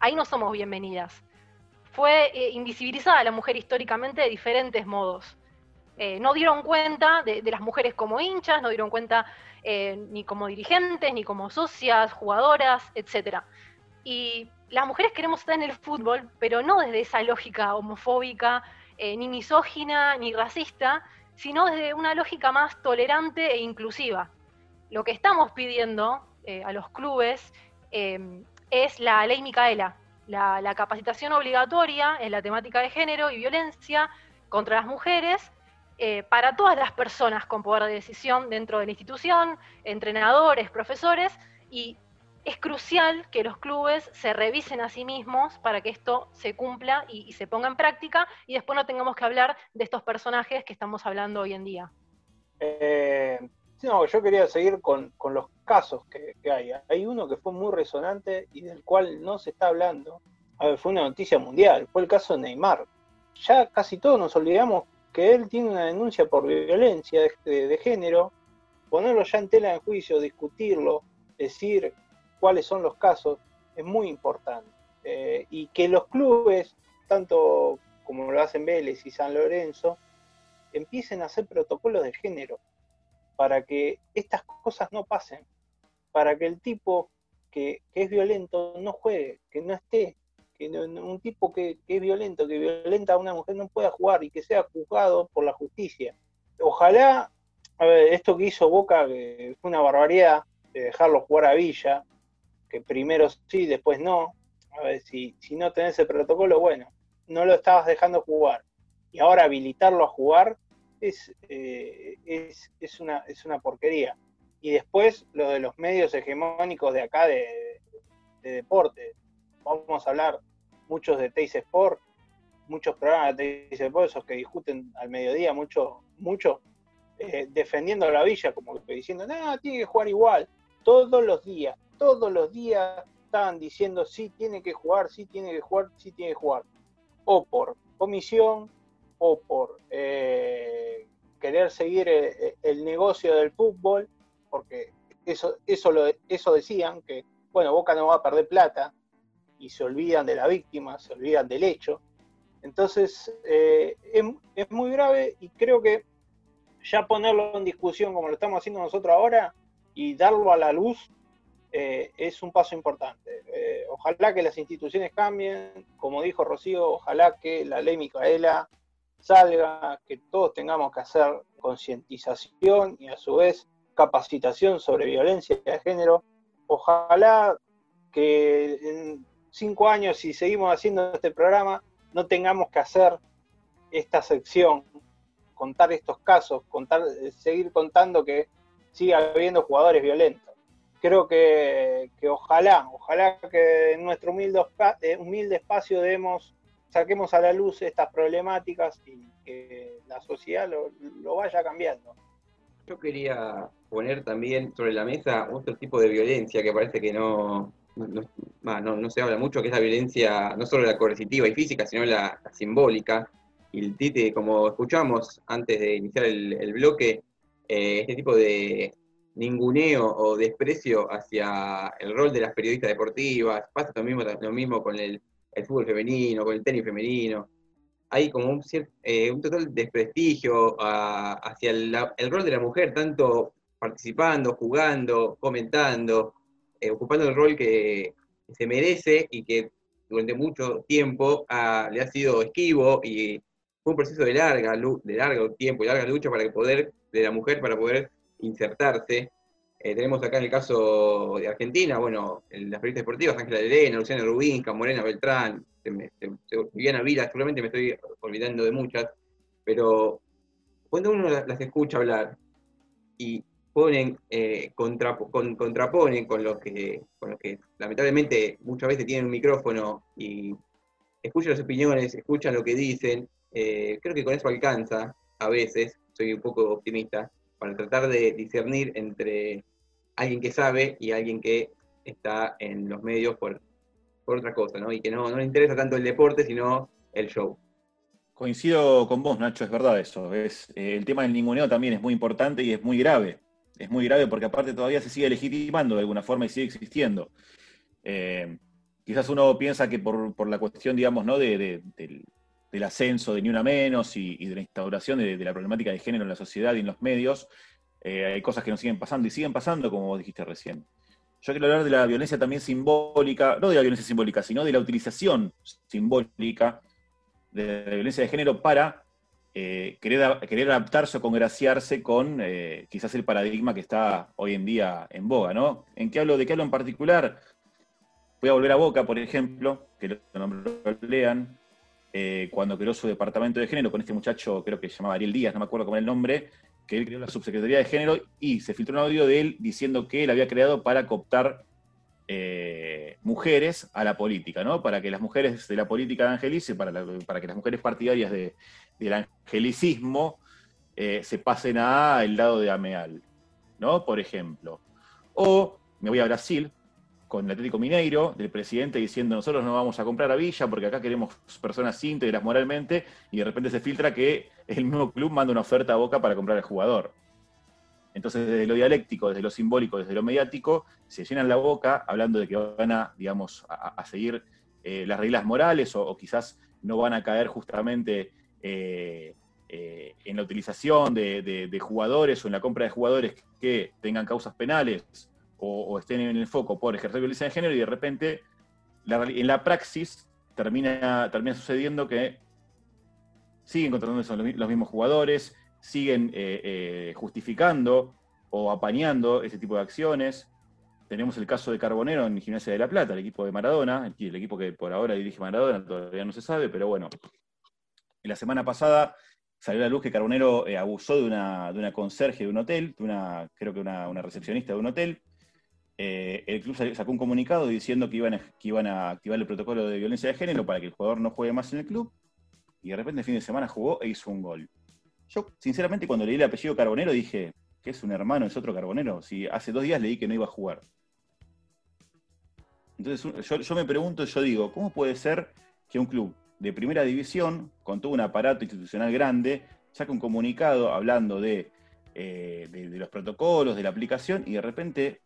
Ahí no somos bienvenidas. Fue eh, invisibilizada la mujer históricamente de diferentes modos. Eh, no dieron cuenta de, las mujeres como hinchas, no dieron cuenta eh, ni como dirigentes, ni como socias, jugadoras, etc. Y las mujeres queremos estar en el fútbol, pero no desde esa lógica homofóbica, ni misógina, ni racista, sino desde una lógica más tolerante e inclusiva. Lo que estamos pidiendo a los clubes es la ley Micaela, la capacitación obligatoria en la temática de género y violencia contra las mujeres eh, para todas las personas con poder de decisión dentro de la institución, entrenadores, profesores, y es crucial que los clubes se revisen a sí mismos para que esto se cumpla y, se ponga en práctica y después no tengamos que hablar de estos personajes que estamos hablando hoy en día. Eh, no, yo quería seguir con, los casos que, hay. Hay uno que fue muy resonante y del cual no se está hablando. A ver, fue una noticia mundial, fue el caso de Neymar. Ya casi todos nos olvidamos que él tiene una denuncia por violencia de, género, ponerlo ya en tela de juicio, discutirlo, decir cuáles son los casos, es muy importante. Eh, y que los clubes, tanto como lo hacen Vélez y San Lorenzo, empiecen a hacer protocolos de género para que estas cosas no pasen, para que el tipo que, es violento no juegue, que no esté, que un tipo que, es violento, que violenta a una mujer no pueda jugar y que sea juzgado por la justicia. Ojalá, a ver, esto que hizo Boca, que fue una barbaridad, de dejarlo jugar a Villa, que primero sí, después no. A ver, si, si no tenés el protocolo, bueno, no lo estabas dejando jugar. Y ahora habilitarlo a jugar es, eh, es, es, una, es una porquería. Y después lo de los medios hegemónicos de acá de, de deporte vamos a hablar muchos de Teis Sport, muchos programas de Teis Sport, esos que discuten al mediodía, mucho, mucho, eh, defendiendo a la villa, como que diciendo, no, tiene que jugar igual. Todos los días, todos los días estaban diciendo, sí, tiene que jugar, sí, tiene que jugar, sí, tiene que jugar. O por comisión, o por eh, querer seguir eh, el, negocio del fútbol, porque eso, eso, eso decían, que, bueno, Boca no va a perder plata, y se olvidan de la víctima, se olvidan del hecho. Entonces, eh, es, muy grave y creo que ya ponerlo en discusión como lo estamos haciendo nosotros ahora y darlo a la luz eh, es un paso importante. Eh, ojalá que las instituciones cambien, como dijo Rocío, ojalá que la ley Micaela salga, que todos tengamos que hacer concientización y a su vez capacitación sobre violencia de género. Ojalá que en cinco años, si seguimos haciendo este programa, no tengamos que hacer esta sección, contar estos casos, contar, seguir contando que siga habiendo jugadores violentos. Creo que, ojalá, ojalá que en nuestro humilde, eh, humilde espacio demos, saquemos a la luz estas problemáticas y que la sociedad lo, lo vaya cambiando. Yo quería poner también sobre la mesa otro tipo de violencia que parece que no, no, no, se habla mucho, que es la violencia, no solo la coercitiva y física, sino la, simbólica. Y el Tite, como escuchamos antes de iniciar el, bloque, eh, este tipo de ninguneo o desprecio hacia el rol de las periodistas deportivas, pasa lo mismo, lo mismo con el, fútbol femenino, con el tenis femenino. Hay como un, eh, un total desprestigio hacia el rol de la mujer, tanto participando, jugando, comentando, eh, ocupando el rol que se merece y que durante mucho tiempo le ha sido esquivo y fue un proceso de larga, de largo tiempo y larga lucha para poder, de la mujer para poder insertarse. Eh, tenemos acá en el caso de Argentina, bueno, en las periodistas deportivas, Ángela Elena, Luciana Rubinca, Morena Beltrán, Viviana Vila, seguramente me estoy olvidando de muchas, pero cuando uno las escucha hablar y ponen, eh, contraponen con los, que, con los que lamentablemente muchas veces tienen un micrófono y escuchan las opiniones, escuchan lo que dicen. Eh, creo que con eso alcanza, a veces, soy un poco optimista, para tratar de discernir entre alguien que sabe y alguien que está en los medios por, por otra cosa, ¿no? Y que no, no le interesa tanto el deporte, sino el show. Coincido con vos, Nacho, es verdad eso. Es, eh, el tema del ninguneo también es muy importante y es muy grave es muy grave porque aparte todavía se sigue legitimando de alguna forma y sigue existiendo. Eh, quizás uno piensa que por, la cuestión, digamos, ¿no? del, ascenso de Ni Una Menos y, de la instauración de, la problemática de género en la sociedad y en los medios, eh, hay cosas que nos siguen pasando y siguen pasando, como vos dijiste recién. Yo quiero hablar de la violencia también simbólica, no de la violencia simbólica, sino de la utilización simbólica de la violencia de género para eh, querer, adaptarse o congraciarse con eh, quizás el paradigma que está hoy en día en boga, ¿no? ¿En qué hablo? ¿De qué hablo en particular? Voy a volver a Boca, por ejemplo, que lo, lo lean. Eh, cuando creó su departamento de género con este muchacho, creo que se llamaba Ariel Díaz, no me acuerdo cómo era el nombre, que él creó la subsecretaría de género y se filtró un audio de él diciendo que él había creado para cooptar eh, mujeres a la política, ¿no? Para que las mujeres de la política evangelicen, para, para que las mujeres partidarias del angelicismo eh, se pasen al lado de Ameal, ¿no? Por ejemplo. O me voy a Brasil, con el Atlético Mineiro, del presidente diciendo nosotros no vamos a comprar a Villa porque acá queremos personas íntegras moralmente, y de repente se filtra que el mismo club manda una oferta a Boca para comprar al jugador. Entonces, desde lo dialéctico, desde lo simbólico, desde lo mediático, se llenan la boca hablando de que van a, digamos, a, seguir eh, las reglas morales o, quizás no van a caer justamente eh, eh, en la utilización de jugadores o en la compra de jugadores que tengan causas penales o, estén en el foco por ejercer violencia de género y de repente en la praxis termina, termina sucediendo que siguen contratándose los mismos jugadores, siguen eh, eh, justificando o apañando ese tipo de acciones. Tenemos el caso de Carbonero en Gimnasia de la Plata, el equipo de Maradona, el, equipo que por ahora dirige Maradona, todavía no se sabe, pero bueno. En la semana pasada salió a la luz que Carbonero eh, abusó de una, de una conserje de un hotel, de una, creo que una, una recepcionista de un hotel, eh, el club sacó un comunicado diciendo que iban, a, que iban a activar el protocolo de violencia de género para que el jugador no juegue más en el club. Y de repente el fin de semana jugó e hizo un gol. Yo, sinceramente, cuando leí el apellido Carbonero dije, que es un hermano, es otro Carbonero. Si hace dos días leí que no iba a jugar. Entonces yo, me pregunto, yo digo, ¿cómo puede ser que un club de primera división, con todo un aparato institucional grande, saque un comunicado hablando de, eh, de los protocolos, de la aplicación, y de repente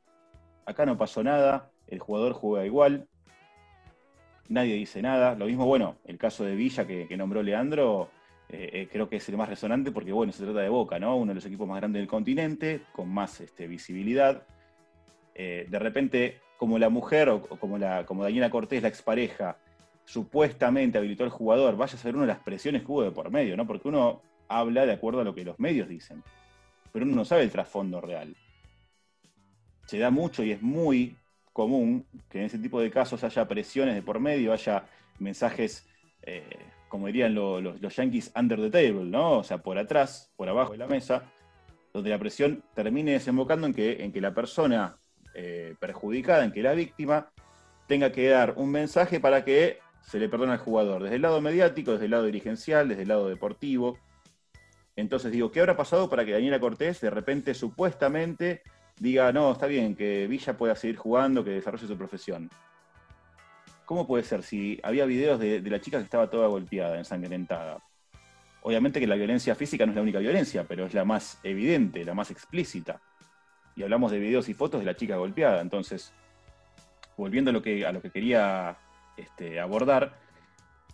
acá no pasó nada, el jugador juega igual, nadie dice nada. Lo mismo, bueno, el caso de Villa que, nombró Leandro, eh, eh, creo que es el más resonante porque, bueno, se trata de Boca, ¿no? Uno de los equipos más grandes del continente, con más este, visibilidad. Eh, de repente, como la mujer o, como, la, como Daniela Cortés, la expareja, supuestamente habilitó al jugador, vaya a ser una de las presiones que hubo de por medio, ¿no? Porque uno habla de acuerdo a lo que los medios dicen, pero uno no sabe el trasfondo real se da mucho y es muy común que en ese tipo de casos haya presiones de por medio, haya mensajes, eh, como dirían los, yankees, under the table, ¿no? O sea, por atrás, por abajo de la mesa, donde la presión termine desembocando en que, en que la persona eh, perjudicada, en que la víctima, tenga que dar un mensaje para que se le perdone al jugador, desde el lado mediático, desde el lado dirigencial, desde el lado deportivo. Entonces digo, ¿qué habrá pasado para que Daniela Cortés de repente supuestamente diga, no, está bien, que Villa pueda seguir jugando, que desarrolle su profesión. ¿Cómo puede ser si había videos de, la chica que estaba toda golpeada, ensangrentada? Obviamente que la violencia física no es la única violencia, pero es la más evidente, la más explícita. Y hablamos de videos y fotos de la chica golpeada. Entonces, volviendo a lo que, a lo que quería este, abordar,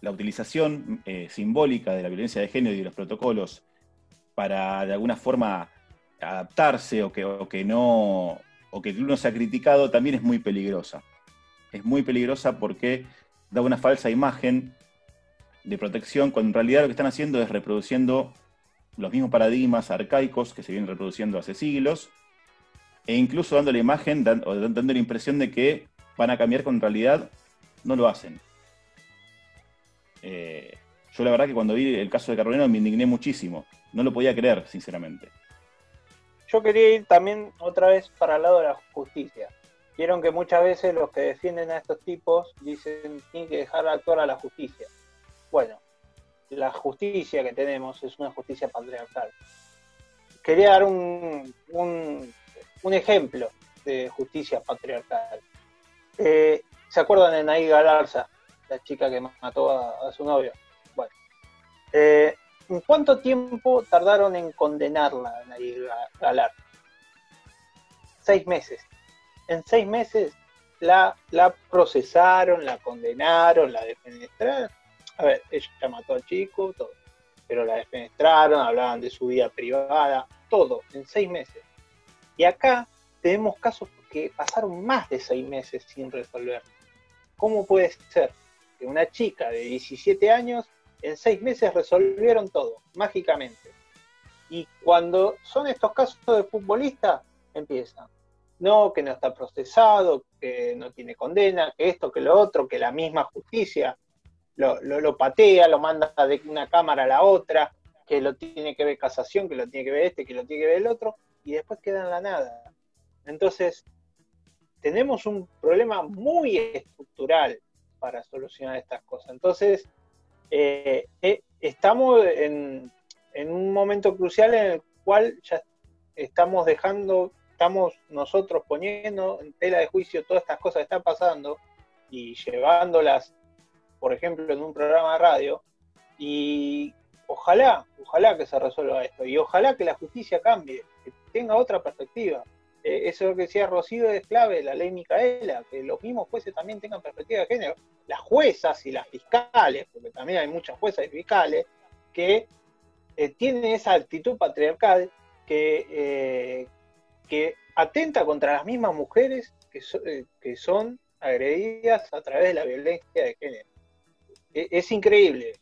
la utilización eh, simbólica de la violencia de género y de los protocolos para de alguna forma adaptarse o que, que no o que el club no sea criticado también es muy peligrosa. Es muy peligrosa porque da una falsa imagen de protección cuando en realidad lo que están haciendo es reproduciendo los mismos paradigmas arcaicos que se vienen reproduciendo hace siglos e incluso dando la imagen o dando la impresión de que van a cambiar cuando en realidad no lo hacen. Eh, yo la verdad que cuando vi el caso de Carbonero me indigné muchísimo. No lo podía creer, sinceramente yo quería ir también otra vez para el lado de la justicia. Vieron que muchas veces los que defienden a estos tipos dicen tienen que dejar actuar a la justicia. Bueno, la justicia que tenemos es una justicia patriarcal. Quería dar un, un, ejemplo de justicia patriarcal. Eh, ¿Se acuerdan de Naí Galarza, la chica que mató a, su novio? Bueno, eh, ¿En cuánto tiempo tardaron en condenarla, a Galar? Seis meses. En seis meses la, procesaron, la condenaron, la defenestraron. A ver, ella mató al chico, todo. Pero la defenestraron, hablaban de su vida privada, todo, en seis meses. Y acá tenemos casos que pasaron más de seis meses sin resolver. ¿Cómo puede ser que una chica de 17 años en seis meses resolvieron todo, mágicamente. Y cuando son estos casos de futbolista, empiezan. No, que no está procesado, que no tiene condena, que esto, que lo otro, que la misma justicia. lo, lo, patea, lo manda de una cámara a la otra, que lo tiene que ver casación, que lo tiene que ver este, que lo tiene que ver el otro, y después queda en la nada. Entonces, tenemos un problema muy estructural para solucionar estas cosas. Entonces, eh, eh, estamos en, en un momento crucial en el cual ya estamos dejando, estamos nosotros poniendo en tela de juicio todas estas cosas que están pasando y llevándolas, por ejemplo, en un programa de radio, y ojalá, ojalá que se resuelva esto, y ojalá que la justicia cambie, que tenga otra perspectiva. Eh, eso que decía Rocío es clave, la ley Micaela, que los mismos jueces también tengan perspectiva de género. Las juezas y las fiscales, porque también hay muchas juezas y fiscales, que eh, tienen esa actitud patriarcal que, eh, que atenta contra las mismas mujeres que, que son agredidas a través de la violencia de género. E- es increíble,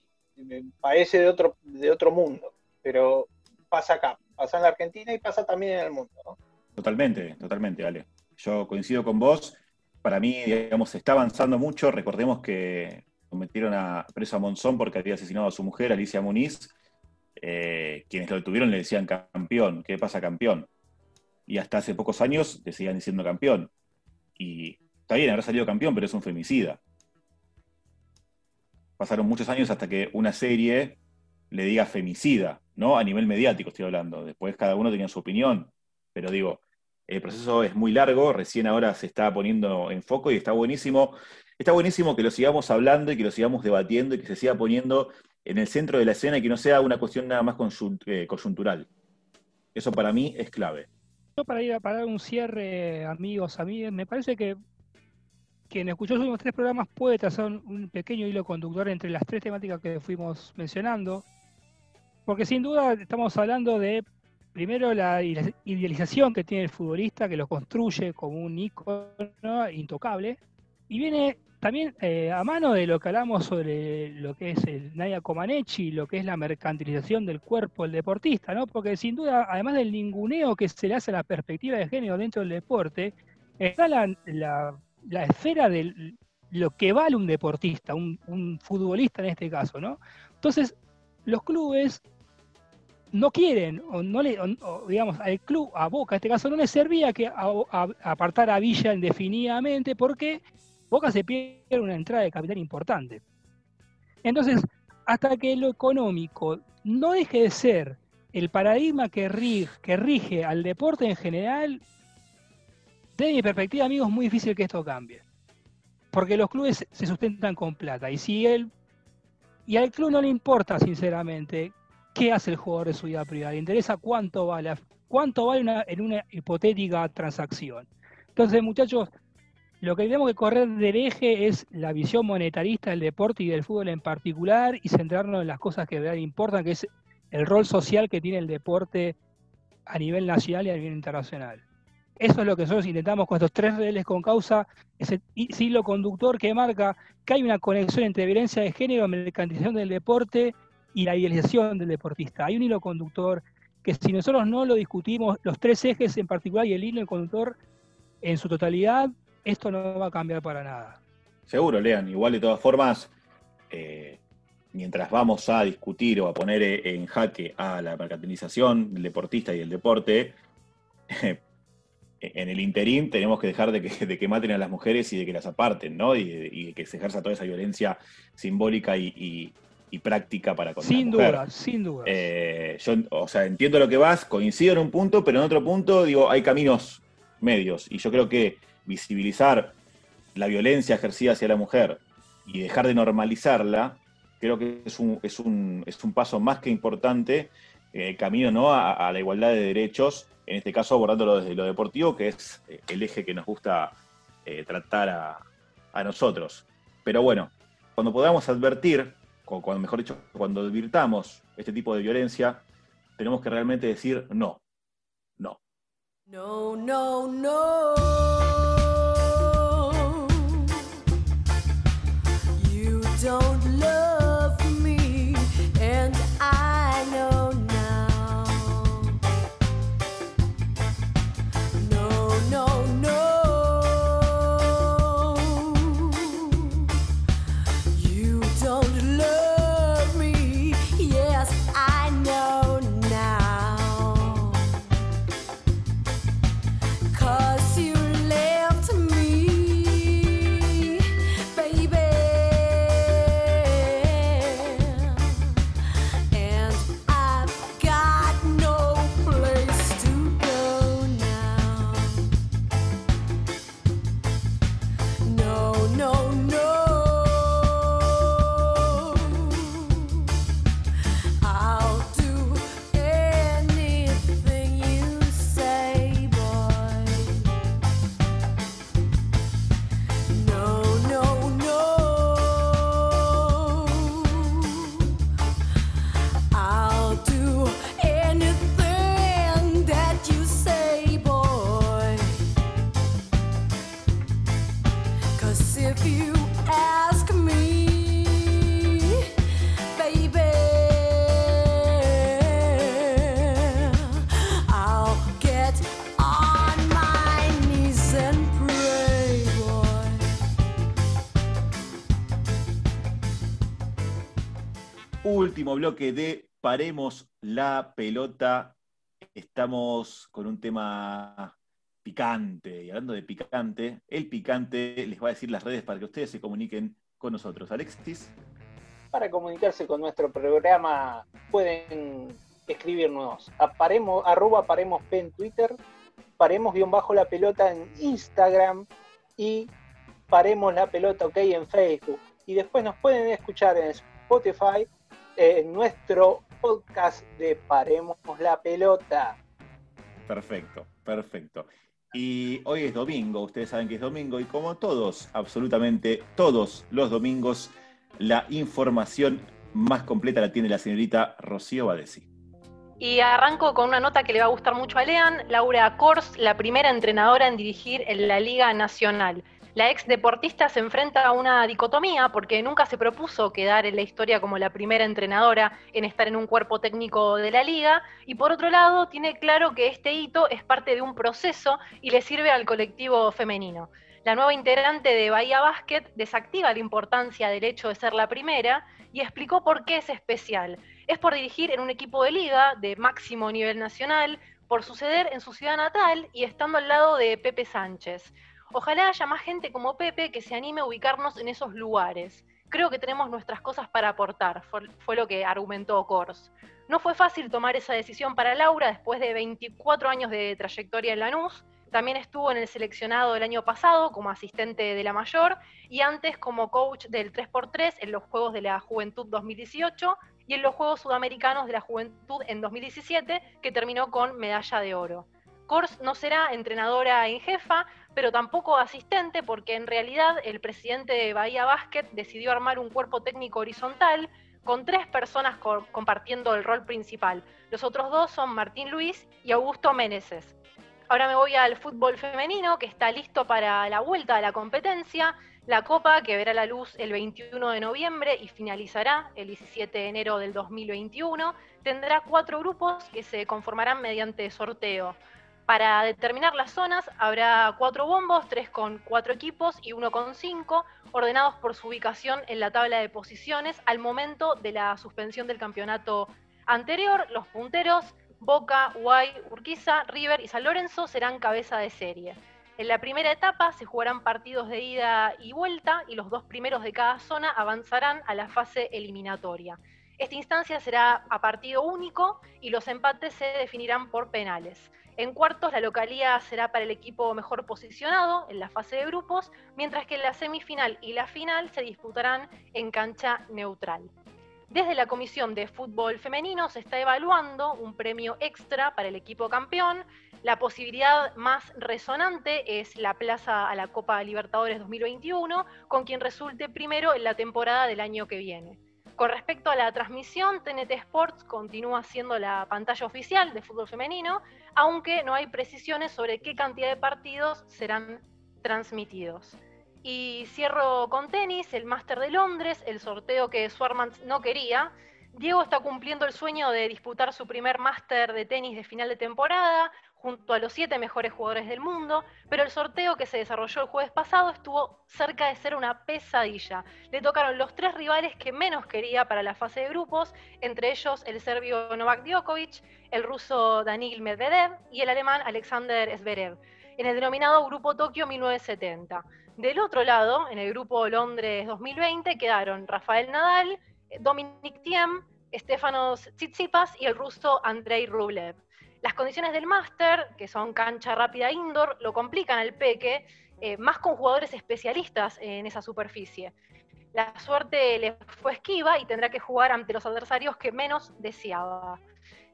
parece de otro, de otro mundo, pero pasa acá, pasa en la Argentina y pasa también en el mundo. ¿no? Totalmente, totalmente, Ale. Yo coincido con vos. Para mí, digamos, se está avanzando mucho. Recordemos que metieron a preso a Monzón porque había asesinado a su mujer, Alicia Muniz. Eh, quienes lo detuvieron le decían campeón. ¿Qué pasa, campeón? Y hasta hace pocos años le seguían diciendo campeón. Y está bien, habrá salido campeón, pero es un femicida. Pasaron muchos años hasta que una serie le diga femicida, ¿no? A nivel mediático estoy hablando. Después cada uno tenía su opinión. Pero digo, el proceso es muy largo, recién ahora se está poniendo en foco y está buenísimo. Está buenísimo que lo sigamos hablando y que lo sigamos debatiendo y que se siga poniendo en el centro de la escena y que no sea una cuestión nada más eh, coyuntural. Eso para mí es clave. Yo para ir a parar un cierre, amigos, amigas, me parece que quien escuchó los últimos tres programas puede trazar un pequeño hilo conductor entre las tres temáticas que fuimos mencionando, porque sin duda estamos hablando de, primero, la ide- idealización que tiene el futbolista, que lo construye como un ícono intocable, y viene también eh, a mano de lo que hablamos sobre lo que es el Naya Comaneci, lo que es la mercantilización del cuerpo del deportista, ¿no? Porque sin duda, además del ninguneo que se le hace a la perspectiva de género dentro del deporte, está la, la- la esfera de lo que vale un deportista, un, un futbolista en este caso, ¿no? Entonces, los clubes no quieren, o no le, digamos, al club, a Boca en este caso, no le servía que a- a- apartar a Villa indefinidamente porque Boca se pierde una entrada de capital importante. Entonces, hasta que lo económico no deje de ser el paradigma que rige, que rige al deporte en general, desde mi perspectiva, amigos, es muy difícil que esto cambie. Porque los clubes se sustentan con plata. Y si él, y al club no le importa, sinceramente, qué hace el jugador de su vida privada, le interesa cuánto vale, cuánto vale una- en una hipotética transacción. Entonces, muchachos, lo que tenemos que correr del eje es la visión monetarista del deporte y del fútbol en particular y centrarnos en las cosas que de verdad importan, que es el rol social que tiene el deporte a nivel nacional y a nivel internacional. Eso es lo que nosotros intentamos con estos tres redes con causa, ese hilo conductor que marca que hay una conexión entre violencia de género, mercantilización del deporte y la idealización del deportista. Hay un hilo conductor que si nosotros no lo discutimos, los tres ejes en particular y el hilo conductor en su totalidad, esto no va a cambiar para nada. Seguro, Lean. Igual de todas formas, eh, mientras vamos a discutir o a poner eh, en jaque a la mercantilización del deportista y del deporte, en el interín tenemos que dejar de que, de que maten a las mujeres y de que las aparten, ¿no? Y, y que se ejerza toda esa violencia simbólica y- y práctica para con Sin duda, sin duda. Eh, yo, o sea, entiendo lo que vas, coincido en un punto, pero en otro punto, digo, hay caminos medios. Y yo creo que visibilizar la violencia ejercida hacia la mujer y dejar de normalizarla, creo que es un, es un, es un paso más que importante, eh, camino ¿no? a, a la igualdad de derechos, en este caso abordándolo desde lo deportivo, que es eh, el eje que nos gusta eh, tratar a, a nosotros. Pero bueno, cuando podamos advertir, cuando, mejor dicho, cuando advirtamos este tipo de violencia, tenemos que realmente decir no, no. No, no, no. Último bloque de Paremos la pelota. Estamos con un tema picante. Y hablando de picante, el picante les va a decir las redes para que ustedes se comuniquen con nosotros. Alexis. Para comunicarse con nuestro programa pueden escribirnos a paremos, arroba en Twitter, paremos guion bajo la pelota en Instagram y paremos la pelota ok en Facebook. Y después nos pueden escuchar en Spotify en nuestro podcast de Paremos la pelota. Perfecto, perfecto. Y hoy es domingo, ustedes saben que es domingo, y como todos, absolutamente todos los domingos, la información más completa la tiene la señorita Rocío Badesi. Y arranco con una nota que le va a gustar mucho a Lean, Laura Kors, la primera entrenadora en dirigir en la Liga Nacional. La ex deportista se enfrenta a una dicotomía porque nunca se propuso quedar en la historia como la primera entrenadora en estar en un cuerpo técnico de la liga y por otro lado tiene claro que este hito es parte de un proceso y le sirve al colectivo femenino. La nueva integrante de Bahía Basket desactiva la importancia del hecho de ser la primera y explicó por qué es especial. Es por dirigir en un equipo de liga de máximo nivel nacional, por suceder en su ciudad natal y estando al lado de Pepe Sánchez. Ojalá haya más gente como Pepe que se anime a ubicarnos en esos lugares. Creo que tenemos nuestras cosas para aportar, fue, lo que argumentó Kors. No fue fácil tomar esa decisión para Laura después de 24 años de trayectoria en Lanús. También estuvo en el seleccionado el año pasado como asistente de la mayor y antes como coach del 3x3 en los Juegos de la Juventud 2018 y en los Juegos Sudamericanos de la Juventud en 2017, que terminó con medalla de oro. Kors no será entrenadora en jefa, pero tampoco asistente, porque en realidad el presidente de Bahía Basket decidió armar un cuerpo técnico horizontal con tres personas co compartiendo el rol principal. Los otros dos son Martín Luis y Augusto Meneses. Ahora me voy al fútbol femenino, que está listo para la vuelta a la competencia. La Copa, que verá la luz el 21 de noviembre y finalizará el 17 de enero del 2021, tendrá cuatro grupos que se conformarán mediante sorteo. Para determinar las zonas habrá cuatro bombos, tres con cuatro equipos y uno con cinco, ordenados por su ubicación en la tabla de posiciones al momento de la suspensión del campeonato anterior. Los punteros, Boca, Guay, Urquiza, River y San Lorenzo serán cabeza de serie. En la primera etapa se jugarán partidos de ida y vuelta y los dos primeros de cada zona avanzarán a la fase eliminatoria. Esta instancia será a partido único y los empates se definirán por penales. En cuartos, la localía será para el equipo mejor posicionado en la fase de grupos, mientras que la semifinal y la final se disputarán en cancha neutral. Desde la Comisión de Fútbol Femenino se está evaluando un premio extra para el equipo campeón. La posibilidad más resonante es la plaza a la Copa Libertadores 2021, con quien resulte primero en la temporada del año que viene. Con respecto a la transmisión, TNT Sports continúa siendo la pantalla oficial de fútbol femenino, aunque no hay precisiones sobre qué cantidad de partidos serán transmitidos. Y cierro con tenis, el Máster de Londres, el sorteo que Swarmans no quería. Diego está cumpliendo el sueño de disputar su primer máster de tenis de final de temporada junto a los siete mejores jugadores del mundo, pero el sorteo que se desarrolló el jueves pasado estuvo cerca de ser una pesadilla. Le tocaron los tres rivales que menos quería para la fase de grupos, entre ellos el serbio Novak Djokovic, el ruso Danil Medvedev y el alemán Alexander Zverev, en el denominado Grupo Tokio 1970. Del otro lado, en el Grupo Londres 2020, quedaron Rafael Nadal, Dominic Thiem, Stefanos Tsitsipas y el ruso Andrei Rublev. Las condiciones del máster, que son cancha rápida indoor, lo complican al peque, eh, más con jugadores especialistas en esa superficie. La suerte le fue esquiva y tendrá que jugar ante los adversarios que menos deseaba.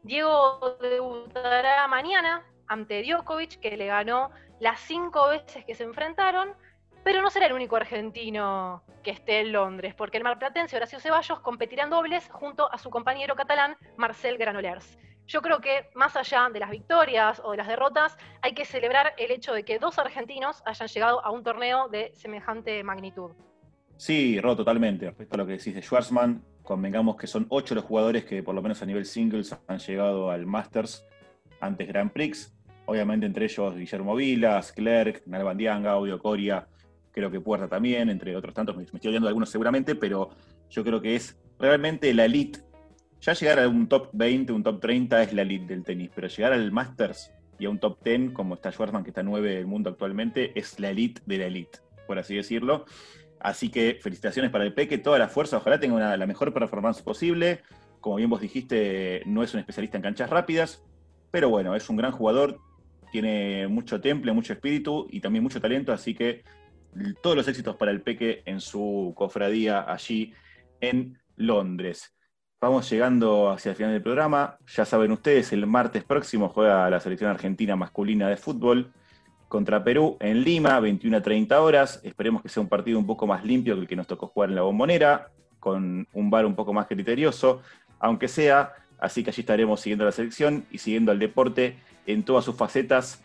Diego debutará mañana ante Djokovic, que le ganó las cinco veces que se enfrentaron, pero no será el único argentino que esté en Londres, porque el marplatense Horacio Ceballos competirá en dobles junto a su compañero catalán Marcel Granollers. Yo creo que más allá de las victorias o de las derrotas, hay que celebrar el hecho de que dos argentinos hayan llegado a un torneo de semejante magnitud. Sí, Ro, totalmente. Respecto a lo que decís de Schwarzman, convengamos que son ocho los jugadores que por lo menos a nivel singles han llegado al Masters antes Grand Prix. Obviamente entre ellos Guillermo Vilas, Clerc, Nalbandianga, Audio Coria, creo que Puerta también, entre otros tantos, me estoy olvidando de algunos seguramente, pero yo creo que es realmente la elite ya llegar a un top 20, un top 30 es la elite del tenis, pero llegar al Masters y a un top 10, como está Schwarzman, que está 9 del mundo actualmente, es la elite de la elite, por así decirlo. Así que felicitaciones para el Peque, toda la fuerza, ojalá tenga una- la mejor performance posible. Como bien vos dijiste, no es un especialista en canchas rápidas, pero bueno, es un gran jugador, tiene mucho temple, mucho espíritu y también mucho talento, así que todos los éxitos para el Peque en su cofradía allí en Londres. Vamos llegando hacia el final del programa. Ya saben ustedes, el martes próximo juega la selección argentina masculina de fútbol contra Perú en Lima, 21 a 30 horas. Esperemos que sea un partido un poco más limpio que el que nos tocó jugar en la bombonera, con un bar un poco más criterioso, aunque sea. Así que allí estaremos siguiendo la selección y siguiendo al deporte en todas sus facetas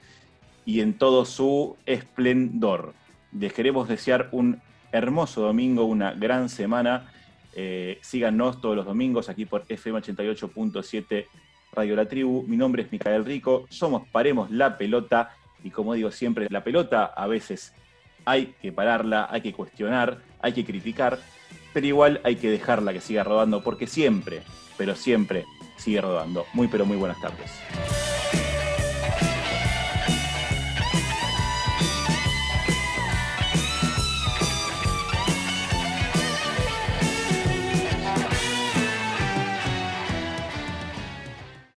y en todo su esplendor. Les queremos desear un hermoso domingo, una gran semana. Eh, síganos todos los domingos aquí por FM 88.7 Radio La Tribu. Mi nombre es Micael Rico. Somos Paremos la Pelota. Y como digo siempre, la pelota a veces hay que pararla, hay que cuestionar, hay que criticar, pero igual hay que dejarla que siga rodando porque siempre, pero siempre sigue rodando. Muy, pero muy buenas tardes.